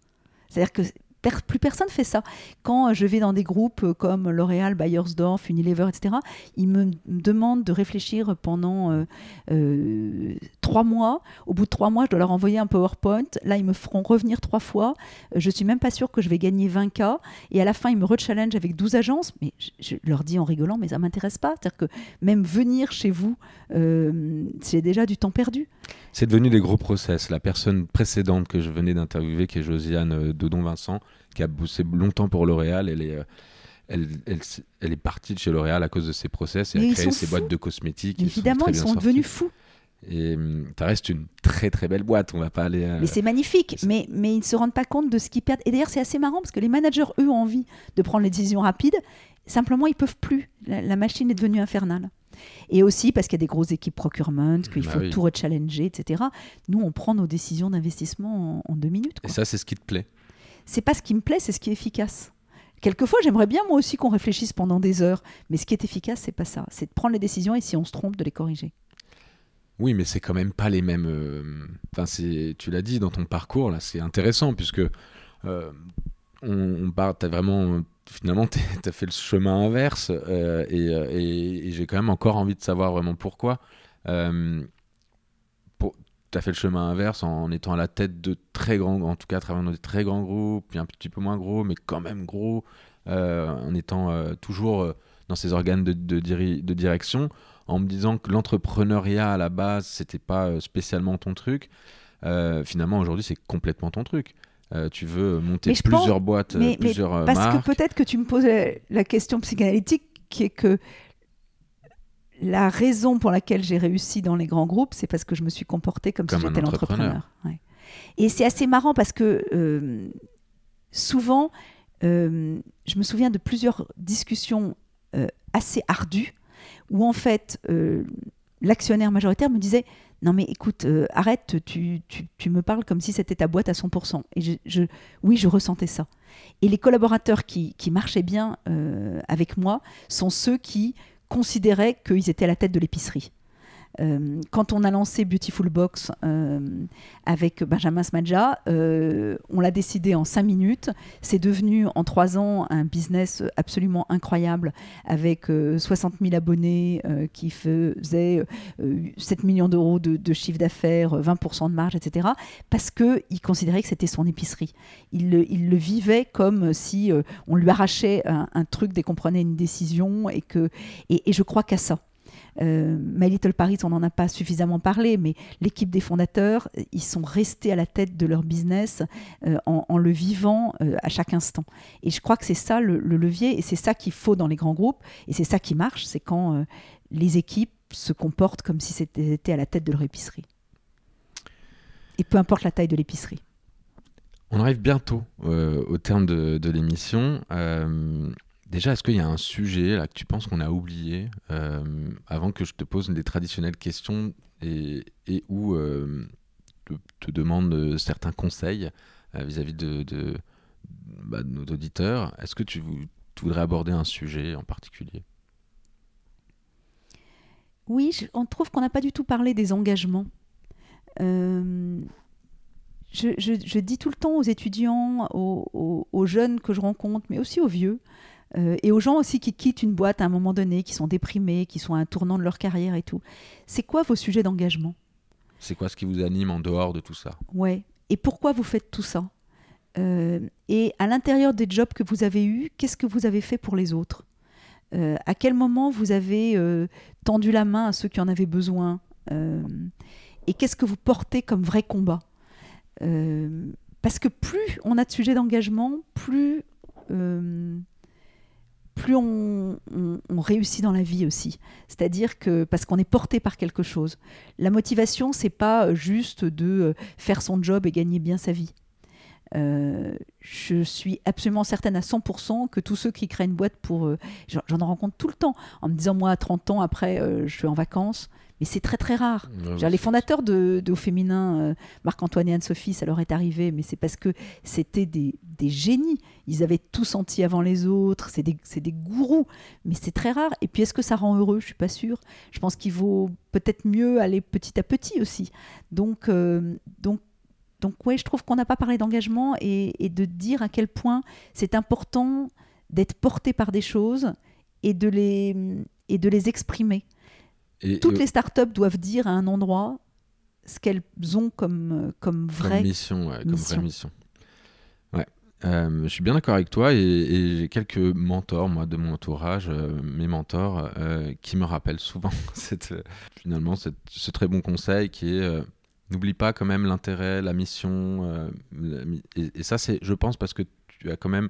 C'est-à-dire que plus personne fait ça. Quand je vais dans des groupes euh, comme L'Oréal, Bayersdorf, Unilever, etc., ils me demandent de réfléchir pendant euh, euh, trois mois. Au bout de trois mois, je dois leur envoyer un PowerPoint. Là, ils me feront revenir trois fois. Euh, Je suis même pas sûre que je vais gagner 20K. Et à la fin, ils me rechallenge avec 12 agences. Mais je, leur dis en rigolant, mais ça m'intéresse pas. C'est-à-dire que même venir chez vous, euh, c'est déjà du temps perdu. C'est devenu des gros process. La personne précédente que je venais d'interviewer, qui est Josiane euh, Dodon-Vincent, qui a bossé longtemps pour L'Oréal, elle est, euh, elle, elle, elle est partie de chez L'Oréal à cause de ses process et Mais a ils créé ses fous. boîtes de cosmétiques. Ils sont évidemment, ils sont sortis. devenus fous. Et hum, ça reste une très très belle boîte. On va pas aller. euh, Mais c'est magnifique, mais, mais ils ne se rendent pas compte de ce qu'ils perdent. Et d'ailleurs, c'est assez marrant parce que les managers, eux, ont envie de prendre les décisions rapides. Simplement, ils peuvent plus. La, la machine est devenue infernale. Et aussi parce qu'il y a des grosses équipes procurement, qu'il Bah faut oui. tout rechallenger, etc. Nous, on prend nos décisions d'investissement en, en deux minutes. Et ça, c'est ce qui te plaît. C'est pas ce qui me plaît, c'est ce qui est efficace. quelquefois, j'aimerais bien moi aussi qu'on réfléchisse pendant des heures, mais ce qui est efficace, c'est pas ça. C'est de prendre les décisions et si on se trompe, de les corriger. Oui, mais c'est quand même pas les mêmes. euh, Enfin, tu l'as dit dans ton parcours là, c'est intéressant puisque euh, on, on part, t'as vraiment, finalement, t'as fait le chemin inverse euh, et, j'ai quand même encore envie de savoir vraiment pourquoi. Pour, t'as fait le chemin inverse en, étant à la tête de très grands, en tout cas, à travers des très grands groupes, puis un petit peu moins gros, mais quand même gros, euh, en étant euh, toujours euh, dans ces organes de, de diri- de direction en me disant que l'entrepreneuriat à la base c'était pas spécialement ton truc finalement aujourd'hui c'est complètement ton truc. Euh, tu veux monter Mais plusieurs pense- boîtes mais- mais plusieurs euh, Parce marques. que peut-être que tu me poses la- la question psychanalytique qui est que la raison pour laquelle j'ai réussi dans les grands groupes, c'est parce que je me suis comportée comme, Comme si j'étais entrepreneur. l'entrepreneur. Ouais. Et c'est assez marrant parce que euh, souvent, euh, je me souviens de plusieurs discussions euh, assez ardues où en fait l'actionnaire majoritaire me disait non mais écoute euh, arrête tu, tu, tu me parles comme si c'était ta boîte à 100% et je, je- oui je ressentais ça et les collaborateurs qui, qui marchaient bien euh, avec moi sont ceux qui considéraient qu'ils étaient à la tête de l'épicerie Euh, quand on a lancé Beautiful Box euh, avec Benjamin Smadja, euh, on l'a décidé en cinq minutes. C'est devenu en trois ans un business absolument incroyable avec euh, 60 000 abonnés qui faisaient euh, 7 millions d'euros de, de chiffre d'affaires, 20% de marge, etc. Parce qu'il considérait que c'était son épicerie. Il le, vivait comme si on lui arrachait un, truc dès qu'on prenait une décision. Et, que, et je crois qu'à ça. Euh, My Little Paris, on n'en a pas suffisamment parlé, mais l'équipe des fondateurs, euh, ils sont restés à la tête de leur business euh, en, le vivant euh, à chaque instant. Et je crois que c'est ça le, le levier, et c'est ça qu'il faut dans les grands groupes, et c'est ça qui marche, c'est quand les équipes se comportent comme si c'était à la tête de leur épicerie. Et peu importe la taille de l'épicerie. on arrive bientôt au terme de, l'émission déjà est-ce qu'il y a un sujet là que tu penses qu'on a oublié euh, avant que je te pose les traditionnelles questions et, où euh, te, demande euh, certains conseils vis-à-vis bah, de nos auditeurs? Est-ce que tu, vou- tu voudrais aborder un sujet en particulier? Oui, on trouve qu'on n'a pas du tout parlé des engagements. Je, dis tout le temps aux étudiants, aux jeunes que je rencontre, mais aussi aux vieux, euh, et aux gens aussi qui quittent une boîte à un moment donné, qui sont déprimés, qui sont à un tournant de leur carrière et tout. C'est quoi vos sujets d'engagement? C'est quoi ce qui vous anime en dehors de tout ça? Ouais. Et pourquoi vous faites tout ça? Euh, Et à l'intérieur des jobs que vous avez eus, qu'est-ce que vous avez fait pour les autres? Euh, À quel moment vous avez tendu la main à ceux qui en avaient besoin? Et qu'est-ce que vous portez comme vrai combat? Parce que plus on a de sujets d'engagement, plus, euh, plus on, réussit dans la vie aussi. C'est-à-dire que parce qu'on est porté par quelque chose. La motivation, c'est pas euh, juste de euh, faire son job et gagner bien sa vie. Euh, je suis absolument certaine à 100% que tous ceux qui créent une boîte pour... j'en j'en rencontre tout le temps en me disant, moi, à 30 ans, après, je suis en vacances. Mais c'est très, très rare. Dire, les fondateurs de, de Au Féminin, euh, Marc-Antoine et Anne-Sophie, ça leur est arrivé, mais c'est parce que c'était des, des génies. Ils avaient tout senti avant les autres, c'est des, gourous, mais c'est très rare. Et puis, est-ce que ça rend heureux? Je suis pas sûre. Je pense qu'il vaut peut-être mieux aller petit à petit aussi. Donc, euh, donc, donc ouais, je trouve qu'on n'a pas parlé d'engagement et, et de dire à quel point c'est important d'être porté par des choses et de les, et de les exprimer. Et- Toutes et- les startups doivent dire à un endroit ce qu'elles ont comme, euh, comme Comme vrai. mission, ouais, comme mission. vraie mission. Ouais. Euh, je suis bien d'accord avec toi et, et j'ai quelques mentors, moi, de mon entourage, euh, mes mentors, euh, qui me rappellent souvent cette, euh, finalement cette- ce très bon conseil qui est euh, n'oublie pas quand même l'intérêt, la mission. euh, la et, et ça, c'est, je pense, parce que tu as quand même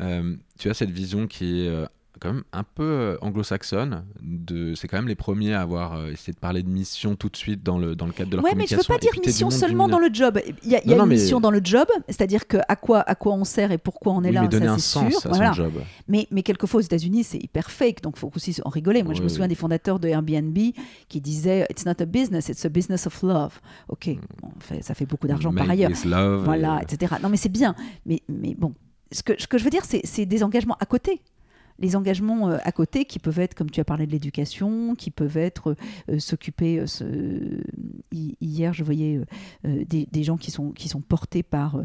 euh, tu as cette vision qui est euh, quand même un peu euh, anglo-saxonne. De, c'est quand même les premiers à avoir euh, essayé de parler de mission tout de suite dans le, dans le cadre de leur Ouais, mais je veux communication. pas dire mission seulement dans le job. Il y a, y a Non, non, une mais- mission dans le job, c'est-à-dire que à quoi, à quoi on sert et pourquoi on est Oui, là, mais donner ça, un sens sûr. à Voilà. son job. Mais, mais quelquefois aux États-Unis, c'est hyper fake, donc il faut aussi en rigoler. Moi, je me oui. souviens des fondateurs de Airbnb qui disaient It's not a business, it's a business of love. Ok, bon, fait- ça fait beaucoup d'argent par ailleurs. love, Voilà, et- etc. Non, mais c'est bien. Mais, mais bon, ce, que, ce que je veux dire, c'est des engagements à côté les engagements euh, à côté qui peuvent être, comme tu as parlé de l'éducation, qui peuvent être euh, s'occuper. Euh, hier, je voyais des, gens qui sont, qui sont portés par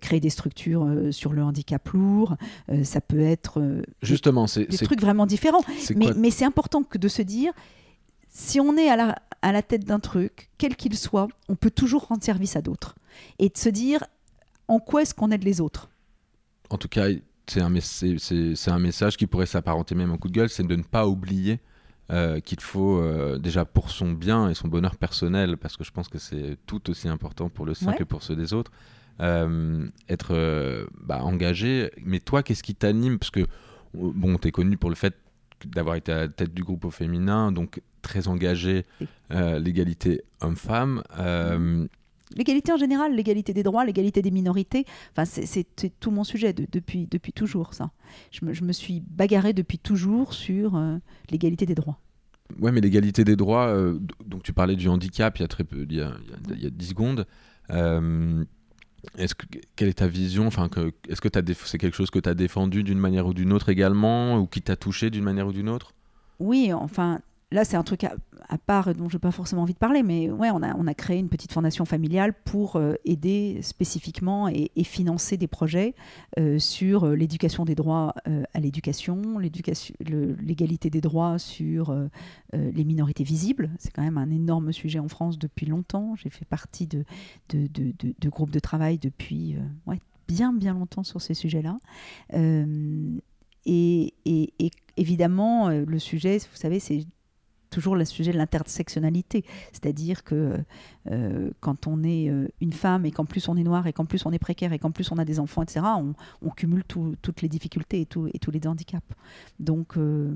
créer des structures sur le handicap lourd. ça peut être justement des, des trucs vraiment différents. Mais, mais c'est important que de se dire si on est à la, à la tête d'un truc, quel qu'il soit, on peut toujours rendre service à d'autres. Et de se dire en quoi est-ce qu'on aide les autres? En tout cas, c'est un, un, message qui pourrait s'apparenter même en coup de gueule, c'est de ne pas oublier euh, qu'il faut euh, déjà pour son bien et son bonheur personnel, parce que je pense que c'est tout aussi important pour le sien que pour ceux des autres, euh, être bah, engagé. Mais toi, qu'est-ce qui t'anime? Parce que, bon, tu es connu pour le fait d'avoir été à la tête du groupe au féminin, donc très engagé, l'égalité homme-femme. L'égalité en général, l'égalité des droits, l'égalité des minorités, enfin, c'est tout mon sujet depuis, depuis toujours, ça. Je me, je me, suis bagarré depuis toujours sur euh, l'égalité des droits. Ouais, mais l'égalité des droits, euh, donc tu parlais du handicap il y a très peu, il y a, il y a 10 secondes. Euh, est-ce que, quelle est ta vision enfin, que, Est-ce que c'est quelque chose que tu as défendu d'une manière ou d'une autre également, ou qui t'a touché d'une manière ou d'une autre? Oui, enfin, là, c'est un truc à, part dont je n'ai pas forcément envie de parler, mais on a, on créé une petite fondation familiale pour euh, aider spécifiquement et, financer des projets euh, sur euh, l'éducation des droits à l'éducation, l'égalité des droits sur les minorités visibles. C'est quand même un énorme sujet en France depuis longtemps. J'ai fait partie de, de, de, groupes de travail depuis bien, bien longtemps sur ces sujets-là. Et, et, et, évidemment, le sujet, vous savez, c'est toujours le sujet de l'intersectionnalité. C'est-à-dire que euh, quand on est euh, une femme et qu'en plus on est noir et qu'en plus on est précaire et qu'en plus on a des enfants, etc., on, cumule toutes les difficultés et, tous les handicaps. Donc, euh,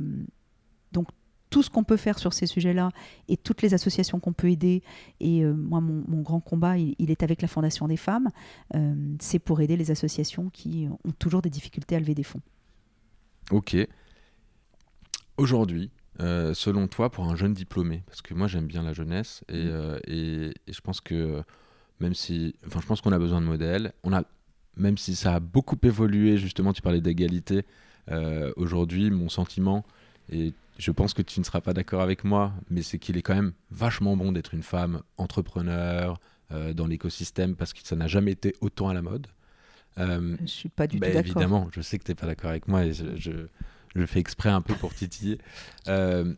donc tout ce qu'on peut faire sur ces sujets-là et toutes les associations qu'on peut aider. Et moi, mon, grand combat, il, est avec la Fondation des femmes. c'est pour aider les associations qui ont toujours des difficultés à lever des fonds. Ok. Aujourd'hui, euh, selon toi, pour un jeune diplômé Parce que moi, j'aime bien la jeunesse et, mm. euh, et, je pense que même si, enfin, je pense qu'on a besoin de modèles. On a, même si ça a beaucoup évolué, justement, tu parlais d'égalité. Euh, aujourd'hui, mon sentiment, et je pense que tu ne seras pas d'accord avec moi, mais c'est qu'il est quand même vachement bon d'être une femme entrepreneur dans l'écosystème parce que ça n'a jamais été autant à la mode. je suis pas du bah, tout d'accord. Évidemment, je sais que tu n'es pas d'accord avec moi et je je fais exprès un peu pour titiller. Euh,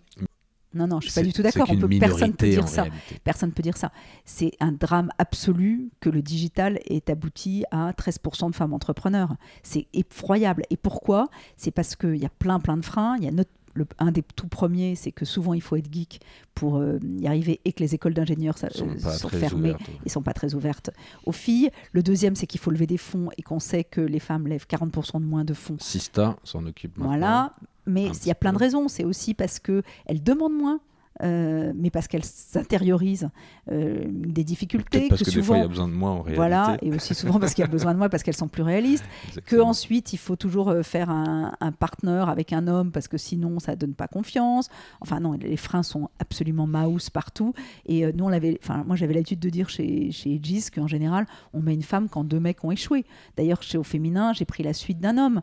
non, non, je suis pas du tout d'accord. personne ne peut dire ça. Personne peut dire ça. C'est un drame absolu que le digital ait abouti à 13% de femmes entrepreneurs. C'est effroyable. Et pourquoi? C'est parce qu'il y a plein, plein de freins. Il y a notre un des tout premiers, c'est que souvent il faut être geek pour euh, y arriver et que les écoles d'ingénieurs sont, sont fermées et sont pas très ouvertes aux filles. Le deuxième, c'est qu'il faut lever des fonds et qu'on sait que les femmes lèvent 40% de moins de fonds. Sista s'en occupe maintenant. Voilà, mais il y a plein de raisons. C'est aussi parce qu'elles demandent moins. Euh, mais parce qu'elle s'intériorise euh, des difficultés. Parce que, souvent, des fois, il y a besoin de moi en réalité. Voilà, et aussi souvent parce qu'il y a besoin de moi parce qu'elles sont plus réalistes. que ensuite, il faut toujours euh, faire un, un partenaire avec un homme parce que sinon, ça donne pas confiance. Enfin non, les freins sont absolument mouse partout. Et nous, on l'avait, enfin moi, j'avais l'habitude de dire chez chez Gis qu'en général, on met une femme quand deux mecs ont échoué. D'ailleurs, chez au féminin, j'ai pris la suite d'un homme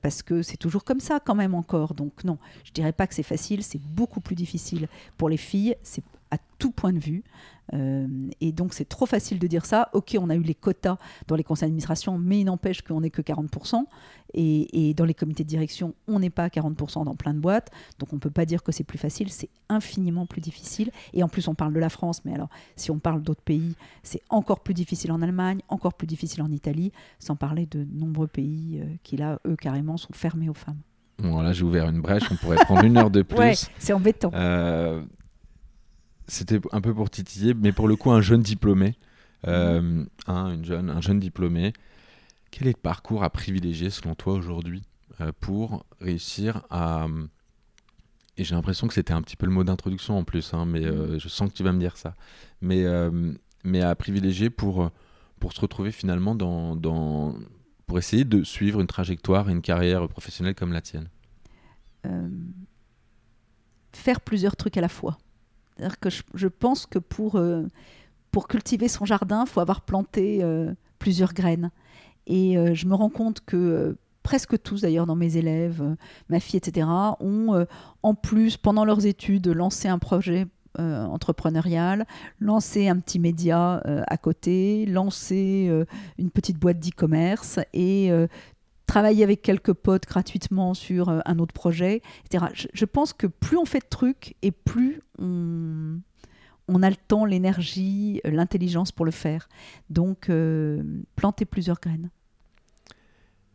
parce que c'est toujours comme ça quand même encore. Donc non, je dirais pas que c'est facile, c'est beaucoup plus difficile pour les filles, c'est à tout point de vue. Euh, et donc c'est trop facile de dire ça. Ok, on a eu les quotas dans les conseils d'administration, mais il n'empêche qu'on n'est que 40%. Et, dans les comités de direction, on n'est pas à 40% dans plein de boîtes. Donc on ne peut pas dire que c'est plus facile, c'est infiniment plus difficile. Et en plus, on parle de la France, mais alors si on parle d'autres pays, c'est encore plus difficile en Allemagne, encore plus difficile en Italie, sans parler de nombreux pays euh, qui là, eux, carrément, sont fermés aux femmes. Bon, là, j'ai ouvert une brèche, on pourrait prendre une heure de plus. Ouais, c'est embêtant. Euh, c'était un peu pour titiller, mais pour le coup, un jeune diplômé, euh, un, une jeune, un jeune diplômé, quel est le parcours à privilégier selon toi aujourd'hui euh, pour réussir à. Et j'ai l'impression que c'était un petit peu le mot d'introduction en plus, hein, mais je sens que tu vas me dire ça. Mais, mais à privilégier pour, pour se retrouver finalement dans, dans pour essayer de suivre une trajectoire et une carrière professionnelle comme la tienne euh, Faire plusieurs trucs à la fois. que je, pense que pour, euh, pour cultiver son jardin, il faut avoir planté euh, plusieurs graines. Et je me rends compte que presque tous d'ailleurs dans mes élèves, ma fille, etc., ont en plus, pendant leurs études, lancé un projet euh, entrepreneurial, lancé un petit média euh, à côté, lancé euh, une petite boîte d'e-commerce et euh, travailler avec quelques potes gratuitement sur un autre projet, etc. Je, pense que plus on fait de trucs et plus on, a le temps, l'énergie, l'intelligence pour le faire. Donc, planter plusieurs graines.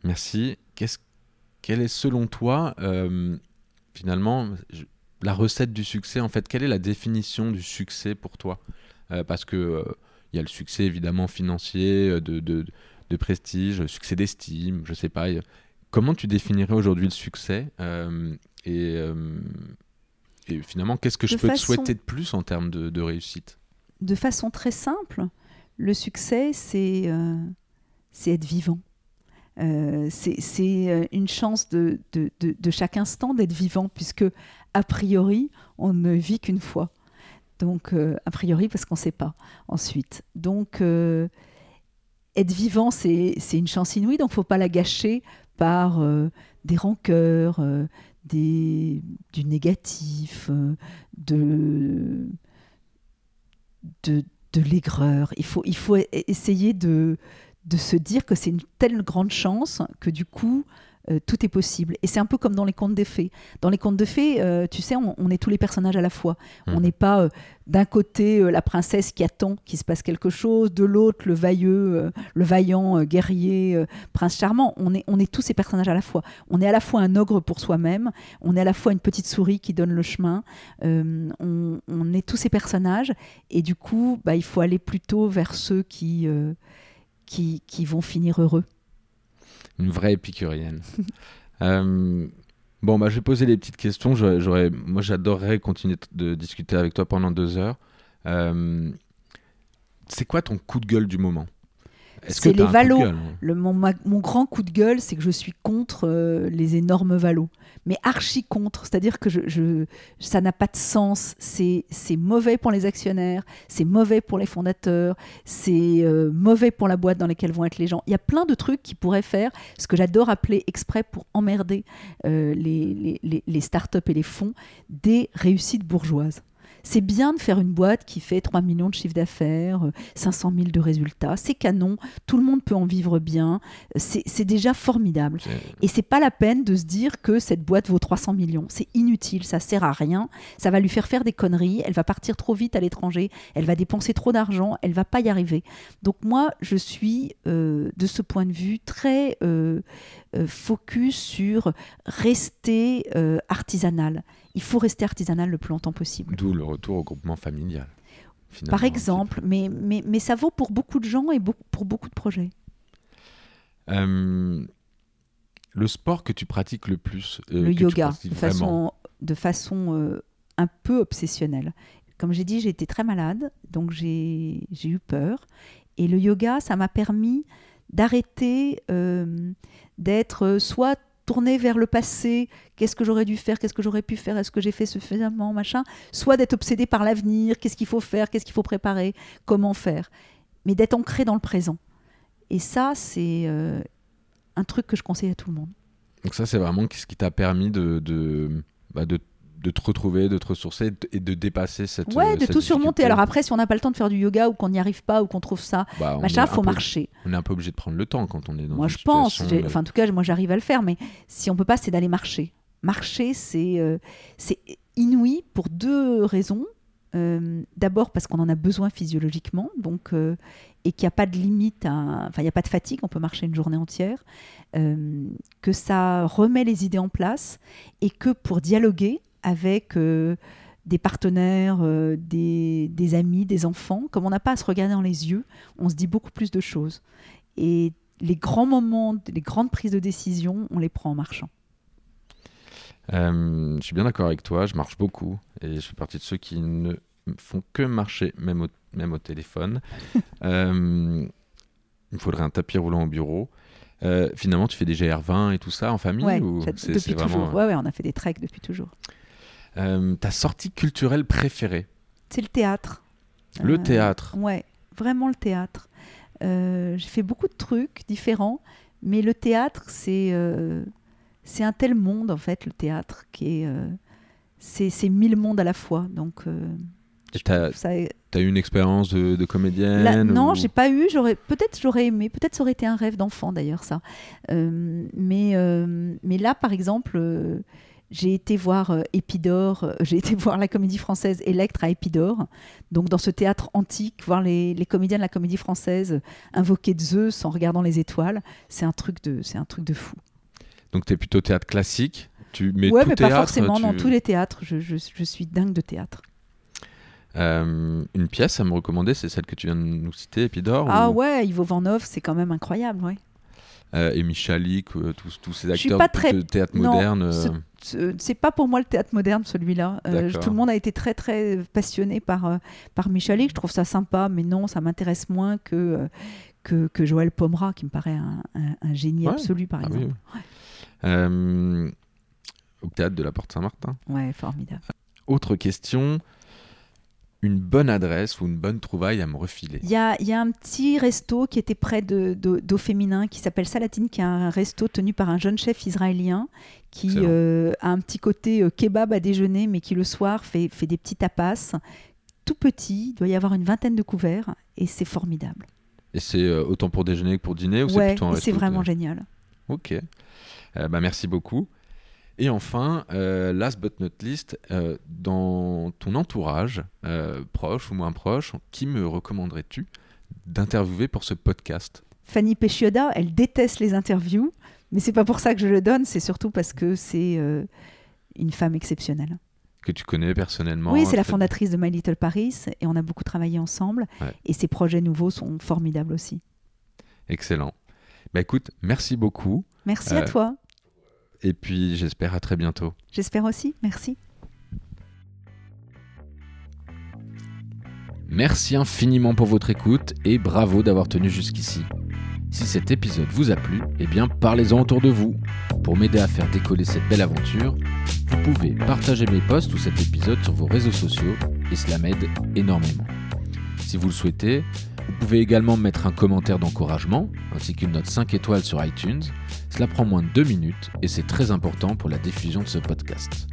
Merci. Qu'est-ce, quelle est selon toi, finalement, la recette du succès En fait, quelle est la définition du succès pour toi? Euh, Parce que euh, il y a le succès évidemment financier, euh, de, de, de prestige, le succès d'estime, je sais pas. Comment tu définirais aujourd'hui le succès et, et finalement, qu'est-ce que je peux te souhaiter de plus en termes de, réussite? De façon très simple, le succès, c'est être vivant. Euh, c'est une chance de, de, de- de chaque instant d'être vivant, puisque a priori, on ne vit qu'une fois. Donc, euh, a priori, parce qu'on ne sait pas ensuite. Donc, euh, être vivant, c'est une chance inouïe, donc il ne faut pas la gâcher par euh, des rancœurs, des, du négatif, de, de, de l'aigreur. Il faut, il faut e- essayer de, de se dire que c'est une telle grande chance que du coup, euh, tout est possible. Et c'est un peu comme dans les contes de fées. Dans les contes de fées, euh, tu sais, on, on est tous les personnages à la fois. On Mhm. n'est pas euh, d'un côté la princesse qui attend qu'il se passe quelque chose, de l'autre le vailleux, le vaillant guerrier, prince charmant. On est, on est tous ces personnages à la fois. On est à la fois un ogre pour soi-même, on est à la fois une petite souris qui donne le chemin. On, on est tous ces personnages et du coup, bah, il faut aller plutôt vers ceux qui, qui, qui vont finir heureux. Une vraie épicurienne. Euh, bon, bah, je vais poser les petites questions. J'aurais, moi, j'adorerais continuer de discuter avec toi pendant deux heures. Euh, c'est quoi ton coup de gueule du moment? C'est les valos. gueule Le, mon, ma- mon grand coup de gueule, c'est que je suis contre euh, les énormes valos. Mais archi contre. C'est-à-dire que je, je- ça n'a pas de sens. C'est c'est mauvais pour les actionnaires, c'est mauvais pour les fondateurs, c'est euh, mauvais pour la boîte dans laquelle vont être les gens. Il y a plein de trucs qui pourraient faire ce que j'adore appeler exprès pour emmerder euh, les, les, les, les startups et les fonds, des réussites bourgeoises. C'est bien de faire une boîte qui fait 3 millions de chiffre d'affaires, euh, 500 000 de résultats. C'est canon, tout le monde peut en vivre bien. C'est déjà formidable. Et c'est pas la peine de se dire que cette boîte vaut 300 millions. C'est inutile, ça sert à rien. Ça va lui faire faire des conneries. Elle va partir trop vite à l'étranger. Elle va dépenser trop d'argent. Elle va pas y arriver. Donc moi, je suis euh, de ce point de vue très euh, euh, focus sur rester euh, artisanal. Il faut rester artisanal le plus longtemps possible. D'où le retour au groupement familial. Par exemple, mais, mais, mais ça vaut pour beaucoup de gens et pour beaucoup de projets. Euh, le sport que tu pratiques le plus euh, le yoga, de façon, de façon euh, un peu obsessionnelle. Comme j'ai dit, j'ai été très malade, donc j'ai eu peur. Et le yoga, ça m'a permis d'arrêter euh, d'être soit tourné vers le passé, qu'est-ce que j'aurais dû faire, qu'est-ce que j'aurais pu faire, est-ce que j'ai fait suffisamment, machin, soit d'être obsédé par l'avenir, qu'est-ce qu'il faut faire, qu'est-ce qu'il faut préparer, comment faire, mais d'être ancré dans le présent. Et ça, c'est euh, un truc que je conseille à tout le monde. Donc ça, c'est vraiment ce qui t'a permis de, de, bah, de, de te retrouver, de te ressourcer et de dépasser cette Ouais, de cette tout surmonter. Alors après, si on n'a pas le temps de faire du yoga ou qu'on n'y arrive pas ou qu'on trouve ça, Bah, machin, faut peu- marcher. On est un peu obligé de prendre le temps quand on est dans Moi, une je pense. Enfin, en tout cas, moi, j'arrive à le faire. Mais si on peut pas, c'est d'aller marcher. Marcher, c'est euh, c'est inouï pour deux raisons. Euh, D'abord parce qu'on en a besoin physiologiquement, donc euh, et qu'il n'y a pas de limite, à- enfin il n'y a pas de fatigue, on peut marcher une journée entière, euh, que ça remet les idées en place et que pour dialoguer avec euh, des partenaires, euh, des, des amis, des enfants, comme on n'a pas à se regarder dans les yeux, on se dit beaucoup plus de choses. Et les grands moments, les grandes prises de décision, on les prend en marchant. euh, je suis bien d'accord avec toi, je marche beaucoup et je fais partie de ceux qui ne font que marcher, même au, même au téléphone. Euh, il me faudrait un tapis roulant au bureau. Euh, finalement, tu fais des GR20 et tout ça en famille Ouais, ou c'est- depuis toujours. vraiment, Ouais, ouais, on a fait des treks depuis toujours. Euh, ta sortie culturelle préférée C'est le théâtre. Le Euh, théâtre. Ouais, vraiment le théâtre. Euh, j'ai fait beaucoup de trucs différents, mais le théâtre, c'est c'est un tel monde, en fait, le théâtre, qui est. c'est c'est mille mondes à la fois. Donc, t'as ça- as eu une expérience de, de comédienne non, ou- j'ai pas eu. J'aurais peut-être j'aurais aimé. Peut-être ça aurait été un rêve d'enfant d'ailleurs ça. Euh, mais euh, mais là par exemple, euh, j'ai été voir euh, Épidore. euh, J'ai été voir la comédie française Electre à Épidore. Donc dans ce théâtre antique, voir les, les comédiens de la comédie française invoquer Zeus en regardant les étoiles, c'est un truc de c'est un truc de fou. Donc t'es plutôt théâtre classique? Tu, mais ouais, tout mais théâtre, pas forcément tu- dans tous les théâtres. Je, je- je suis dingue de théâtre. Euh, une pièce à me recommander, c'est celle que tu viens de nous citer, Épidore Ah ou- ouais, Ivo Vanov, c'est quand même incroyable, ouais. euh, et Michalik, euh, tous, tous ces acteurs pas de- très- de théâtre non, moderne. euh, ce- c'est pas pour moi le théâtre moderne celui-là. Euh, tout le monde a été très très passionné par euh, par Michalik. Je trouve ça sympa, mais non, ça m'intéresse moins que euh, que, que Joël Pomera, qui me paraît un, un- un génie Ouais. absolu par ah exemple. oui. Euh, au théâtre de la Porte Saint-Martin. Ouais, formidable. Autre question, une bonne adresse ou une bonne trouvaille à me refiler Il y a, y a un petit resto qui était près de, de- d'eau féminin qui s'appelle Salatine, qui est un resto tenu par un jeune chef israélien qui euh, a un petit côté euh, kebab à déjeuner, mais qui le soir fait, fait des petits tapas. Tout petit, il doit y avoir une vingtaine de couverts et c'est formidable. Et c'est euh, autant pour déjeuner que pour dîner ou c'est plutôt un c'est vraiment génial. Ok. Bah, merci beaucoup. Et enfin, euh, last but not least, euh, dans ton entourage, euh, proche ou moins proche, qui me recommanderais-tu d'interviewer pour ce podcast? Fanny Péchioda, elle déteste les interviews, mais c'est pas pour ça que je le donne, c'est surtout parce que c'est une femme exceptionnelle. Que tu connais personnellement oui, c'est la fondatrice de My Little Paris et on a beaucoup travaillé ensemble. Ouais. Et ses projets nouveaux sont formidables aussi. Excellent. Bah écoute, merci beaucoup. Merci à toi. Et puis j'espère à très bientôt. J'espère aussi. Merci. Merci infiniment pour votre écoute et bravo d'avoir tenu jusqu'ici. Si cet épisode vous a plu, eh bien parlez-en autour de vous. Pour m'aider à faire décoller cette belle aventure, vous pouvez partager mes posts ou cet épisode sur vos réseaux sociaux et cela m'aide énormément. Si vous le souhaitez, vous pouvez également mettre un commentaire d'encouragement ainsi qu'une note 5 étoiles sur iTunes. Cela prend moins de 2 minutes et c'est très important pour la diffusion de ce podcast.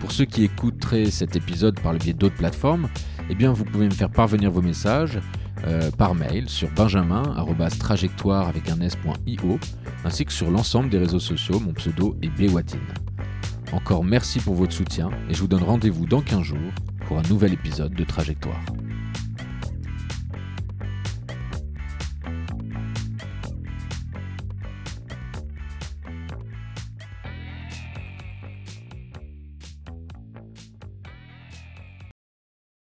Pour ceux qui écouteraient cet épisode par le biais d'autres plateformes, eh bien vous pouvez me faire parvenir vos messages euh, par mail sur benjamin@trajectoire avec un s.io ainsi que sur l'ensemble des réseaux sociaux, mon pseudo est Bewatine. Encore merci pour votre soutien et je vous donne rendez-vous dans 15 jours pour un nouvel épisode de Trajectoire.